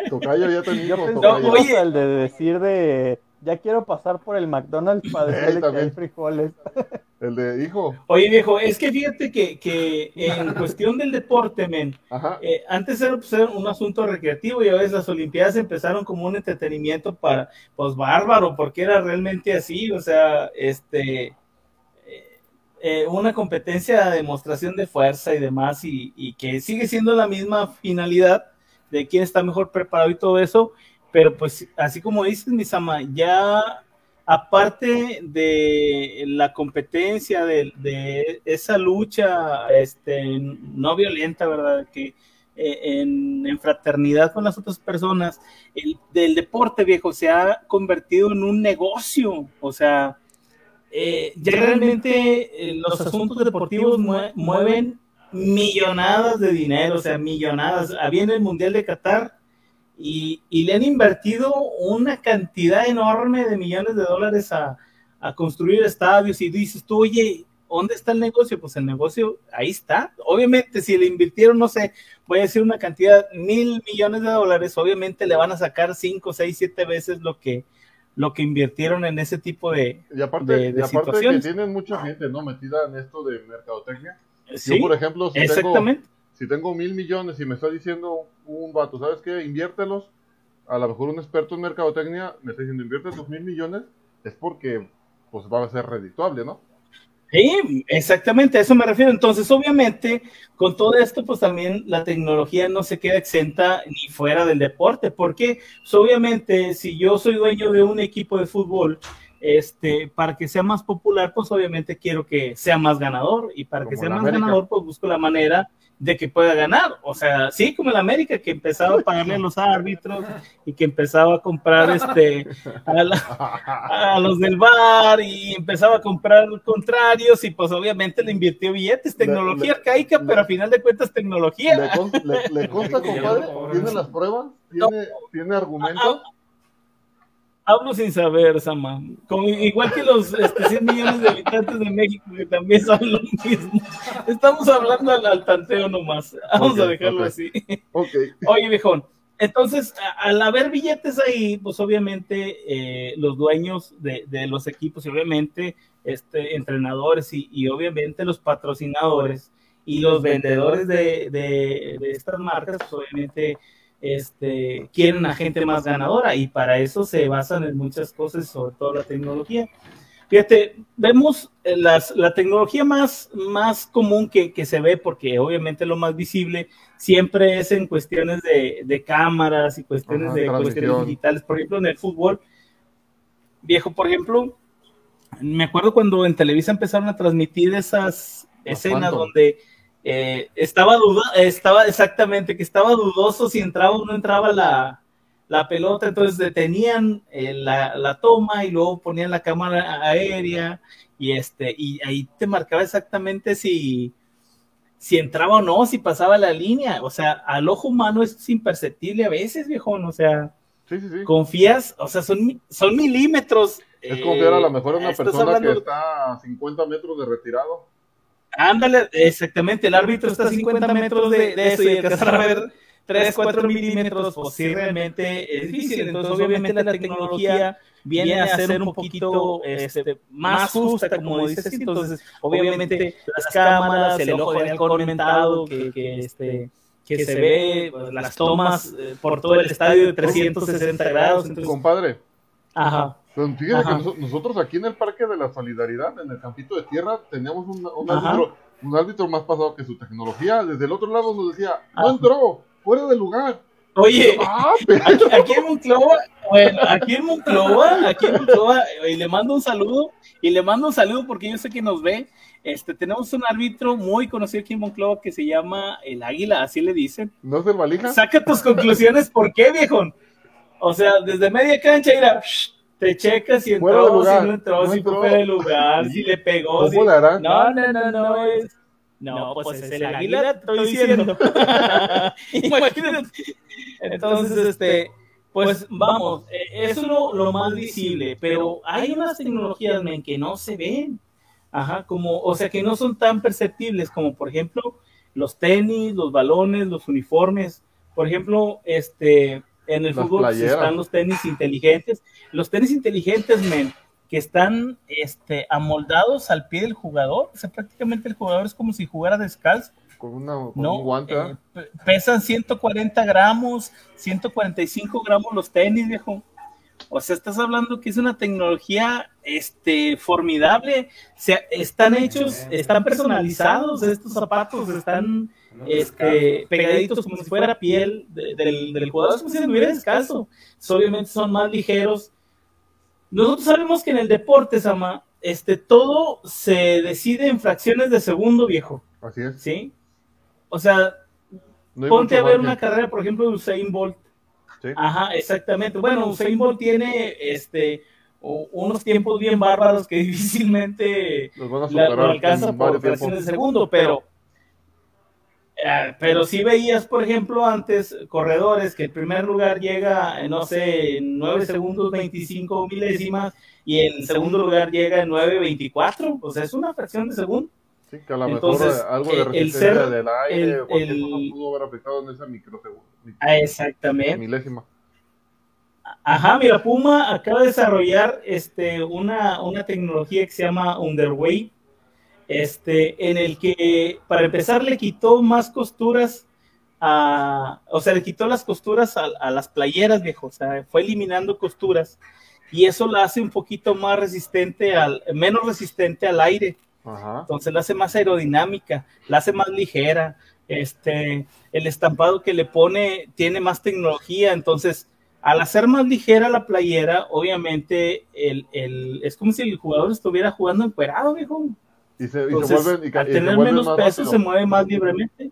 Tocayo ya tenía Yo pensé oye. al de decir de, ya quiero pasar por el McDonald's para decirle que hay frijoles. El de hijo, Oye, viejo, es que fíjate que, que en cuestión del deporte, men, eh, antes era, pues, era un asunto recreativo y a veces las Olimpiadas empezaron como un entretenimiento para, pues bárbaro, porque era realmente así, o sea, este, eh, eh, una competencia de demostración de fuerza y demás, y, y que sigue siendo la misma finalidad de quién está mejor preparado y todo eso, pero pues así como dices, Misama, ya aparte de la competencia, de, esa lucha este, no violenta, ¿verdad? Que eh, en, en fraternidad con las otras personas, el del deporte viejo se ha convertido en un negocio, o sea, eh, ya realmente eh, los asuntos deportivos mue- mueven millonadas de dinero, o sea, millonadas. Había en el Mundial de Qatar y, y le han invertido una cantidad enorme de millones de dólares a, a construir estadios y dices tú, oye, ¿dónde está el negocio? Pues el negocio ahí está. Obviamente, si le invirtieron, no sé, voy a decir una cantidad, mil millones de dólares, obviamente le van a sacar cinco, seis, siete veces lo que, lo que invirtieron en ese tipo de... y aparte, de- de y aparte que tienen mucha gente, ¿no? Metida en esto de mercadotecnia. Sí, Yo, por ejemplo, si tengo, si tengo mil millones y me está diciendo un vato, ¿sabes qué? Inviértelos. A lo mejor un experto en mercadotecnia me está diciendo, invierte tus mil millones, es porque pues va a ser redituable, ¿no? Sí, exactamente, a eso me refiero. Entonces, obviamente, con todo esto, pues también la tecnología no se queda exenta ni fuera del deporte, porque pues, obviamente si yo soy dueño de un equipo de fútbol, este, para que sea más popular, pues obviamente quiero que sea más ganador, y para que sea más América. ganador, pues busco la manera de que pueda ganar. O sea, sí, como el América, que empezaba a pagarle a los árbitros y que empezaba a comprar este a, la- a los del bar y empezaba a comprar contrarios y pues obviamente le invirtió billetes, tecnología Le- arcaica, le- pero a final de cuentas tecnología. ¿Le, con- le- le consta, compadre? ¿Tiene las pruebas? ¿Tiene, ¿tiene argumentos? Hablo sin saber, Sama. igual que los este, 100 millones de habitantes de México, que también son lo mismo. Estamos hablando al, tanteo nomás. Vamos a dejarlo así. Oye, viejón. Entonces, al haber billetes ahí, pues obviamente eh, los dueños de, los equipos y obviamente este, entrenadores y, obviamente los patrocinadores y los vendedores de, de estas marcas, pues obviamente este, quieren a gente más ganadora y para eso se basan en muchas cosas, sobre todo la tecnología. Fíjate, vemos eh, las, la tecnología más, más común que, que, se ve, porque obviamente lo más visible siempre es en cuestiones de, de cámaras y cuestiones de cuestiones digitales. Por ejemplo, en el fútbol, viejo, por ejemplo, me acuerdo cuando en Televisa empezaron a transmitir esas escenas donde eh, estaba duda, estaba exactamente, que estaba dudoso si entraba o no entraba la, la pelota, entonces detenían eh, la, la, toma y luego ponían la cámara aérea y este, y ahí te marcaba exactamente si, si entraba o no, si pasaba la línea, o sea, al ojo humano es imperceptible a veces, viejón, o sea, confías, o sea, son, son milímetros. Es confiar a lo mejor en una persona que está a 50 metros de retirado. Ándale, exactamente, el árbitro está a 50 metros de, eso y alcanzar a ver 3, 4 milímetros, pues sí, realmente es difícil. Entonces, obviamente, la tecnología viene a ser un poquito este, más justa, como dices. Entonces, obviamente, las cámaras, el ojo de halcón aumentado, que, que, este, que se ve, pues, las tomas eh, por todo el estadio de 360 grados. Entonces, Compadre. Ajá. Pero fíjate que nosotros aquí en el Parque de la Solidaridad, en el campito de tierra, teníamos un, un, árbitro, un árbitro, más pasado que su tecnología. Desde el otro lado nos decía, no entró, fuera de lugar. Oye, ah, aquí, en Monclova, bueno, aquí en Monclova, aquí en Monclova, y le mando un saludo, y le mando un saludo porque yo sé que nos ve. Este, tenemos un árbitro muy conocido aquí en Monclova que se llama el Águila, así le dicen. ¿No es el Valija? Saca tus conclusiones, ¿por qué, viejo? O sea, desde media cancha, mira, te checas si entró, si no entró, si fue fuera de lugar, si le pegó. si... No, no, no, no, es. No, pues, pues es el águila, estoy diciendo. Imagínate. Entonces, este, pues vamos, e, eso es lo, lo, más visible, pero hay unas tecnologías men, que no se ven. Ajá, como, o sea, que no son tan perceptibles como, por ejemplo, los tenis, los balones, los uniformes. Por ejemplo, este, en el fútbol están los tenis inteligentes. Los tenis inteligentes, men, que están este, amoldados al pie del jugador. O sea, prácticamente el jugador es como si jugara descalzo. Con, una, un guante. Eh, pesan 140 gramos, 145 gramos los tenis, viejo. O sea, estás hablando que es una tecnología este, formidable. Se, están hechos, están personalizados estos zapatos, están este, pegaditos como si fuera piel del, del, jugador, es como si estuviera descalzo. Obviamente son más ligeros. Nosotros sabemos que en el deporte, Sama, este, todo se decide en fracciones de segundo, viejo. Así es. ¿Sí? O sea, ponte a ver una carrera, por ejemplo, de Usain Bolt. ¿Sí? Ajá, exactamente. Bueno, Usain Bolt tiene este unos tiempos bien bárbaros que difícilmente lo alcanza por fracciones de segundo, pero pero si veías, por ejemplo, antes corredores que el primer lugar llega, no sé, en 9 segundos 25 milésimas y el segundo lugar llega en 9.24, o sea, es una fracción de segundo. Sí, que a lo mejor algo de resistencia del aire o el, pudo haber afectado en esa microsegundo. Ah, exactamente. Milésima. Ajá, mira, Puma acaba de desarrollar este, una, una tecnología que se llama Underway, este, en el que para empezar le quitó más costuras a, o sea, le quitó las costuras a, las playeras, viejo, o sea, fue eliminando costuras. Y eso la hace un poquito más resistente al, menos resistente al aire. Entonces la hace más aerodinámica, la hace más ligera, este, el estampado que le pone tiene más tecnología, entonces al hacer más ligera la playera, obviamente el, el, es como si el jugador estuviera jugando encuerado, viejo. Y se, y se vuelven, y, al tener menos peso se mueve más libremente.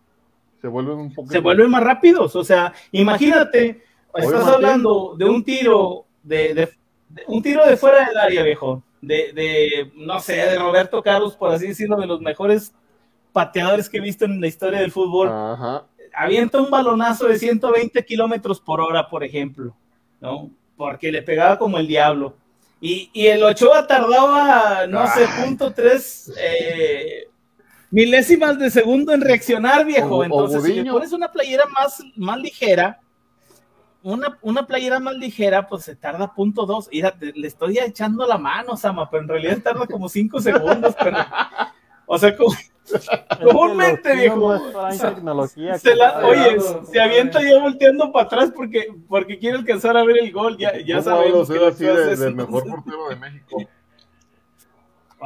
Se vuelven un Se vuelven más rápidos. O sea, imagínate, estás hablando de un tiro de, de, un tiro de fuera del área, viejo. De, de, no sé, de Roberto Carlos, por así decirlo, de los mejores pateadores que he visto en la historia del fútbol. Ajá. Avienta un balonazo de 120 kilómetros por hora, por ejemplo, ¿no? porque le pegaba como el diablo. Y, y el Ochoa tardaba, no sé, punto tres eh, milésimas de segundo en reaccionar, viejo. O- o Entonces, si le pones una playera más, más ligera, una, una playera más ligera, pues se tarda punto dos. Mira, te- le estoy echando la mano, Sama, pero en realidad tarda como cinco segundos. Pero, o sea, como, comúnmente, viejo. tecnología. Se la- compadre. oye, se avienta ya volteando para atrás porque, porque quiere alcanzar a ver el gol. Ya, ya ¿Cómo sabemos que así de- del mejor portero de México?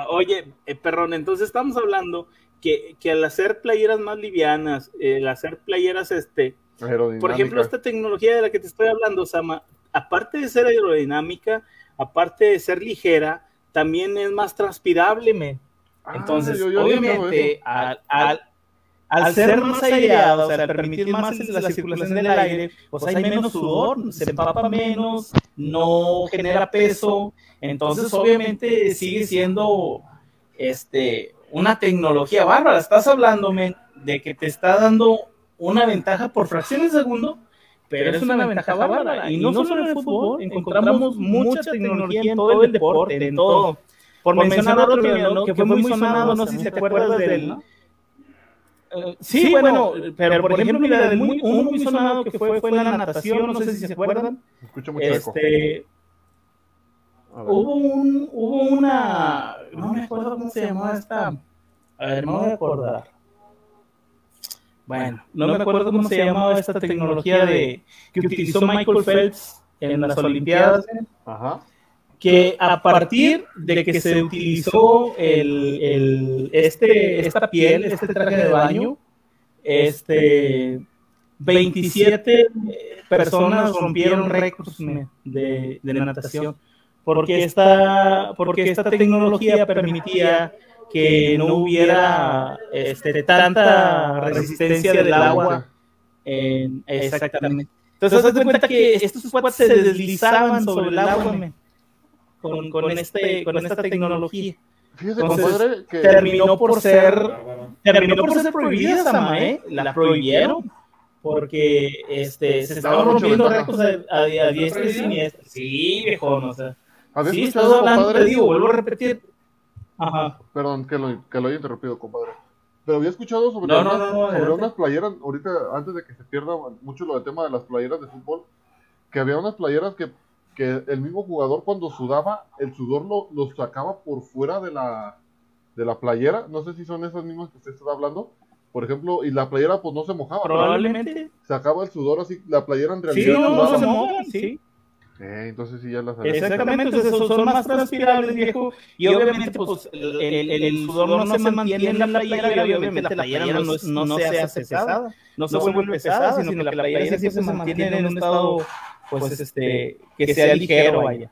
Oye, eh, perrón, entonces estamos hablando que, que al hacer playeras más livianas, el hacer playeras, este, por ejemplo, esta tecnología de la que te estoy hablando, Sama, aparte de ser aerodinámica, aparte de ser ligera, también es más transpirable, men. Ah, Entonces, yo- yo obviamente, al, al- al ser más aireada, o sea, al permitir más la circulación del aire, pues hay menos sudor, se empapa menos, no genera peso, entonces obviamente sigue siendo este, una tecnología bárbara. Estás hablando, men, de que te está dando una ventaja por fracciones de segundo, pero es una ventaja bárbara. Y no solo en el fútbol, encontramos mucha tecnología en todo el deporte, en todo. Por mencionar otro ¿no? que fue muy sonado, no sé si te acuerdas del... Eh, sí, bueno, pero por ejemplo, mira, muy, uno muy sonado que fue, fue en la natación, no sé si se acuerdan. Escucho mucho. Este, hubo un, hubo una, no me acuerdo cómo se llamaba esta, a ver, no me voy a acordar. Bueno, no me acuerdo cómo se llamaba esta tecnología de que utilizó Michael Phelps en las Olimpiadas, Ajá. Que a partir de que se utilizó el, este, esta piel, este traje de baño, este, 27 personas rompieron récords de, de natación, porque esta, porque esta tecnología permitía que no hubiera este, tanta resistencia del agua. en- exactamente. Entonces, haz de cuenta que estos cuates se deslizaban sobre el agua con, con, este, con esta tecnología. Fíjese, Entonces, compadre, que Terminó por ser terminó por ser prohibida, Sama, ¿eh? La prohibieron porque este, se estaban rompiendo récords a, a, a diestra y siniestra. Sí, viejo, o sea. Sí, estás hablando, te digo, vuelvo a repetir. Ajá. Perdón que lo, que lo haya interrumpido, compadre. Pero había escuchado sobre, No, unas, no, no, sobre unas playeras, ahorita, antes de que se pierda mucho lo del tema de las playeras de fútbol, que había unas playeras que, que el mismo jugador cuando sudaba, el sudor lo, lo sacaba por fuera de la, de la playera. No sé si son esas mismas que usted está hablando. Por ejemplo, y la playera pues no se mojaba. Probablemente. Sacaba el sudor así, la playera en Sí, realidad no, no sudaba. se mojan, sí. Eh, entonces sí ya las sabía. Exactamente, entonces son, son más transpirables, viejo. Y obviamente, pues, el, el- el sudor no se mantiene en la playera y obviamente la playera no, es- no se hace pesada. No se vuelve pesada, sino que la playera siempre se mantiene en un estado, pues, este, que sea ligero, vaya.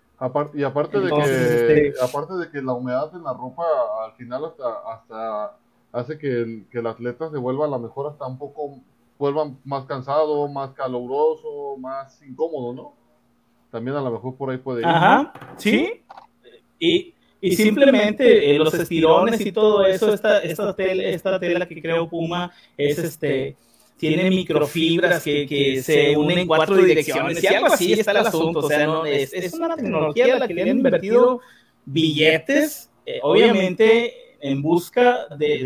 Y aparte Entonces, de que este- aparte de que la humedad en la ropa al final hasta hasta hace que el, que el atleta se vuelva a lo mejor hasta un poco vuelva más cansado, más caluroso, más incómodo, ¿no? También a lo mejor por ahí puede ir. Ajá, sí. Y, y simplemente eh, los estirones y todo eso, esta, esta, tela, esta tela que creo Puma es este tiene microfibras que, se unen en cuatro direcciones y algo así está el asunto. O sea, no, es, una tecnología a la que le han invertido billetes, eh, obviamente en busca de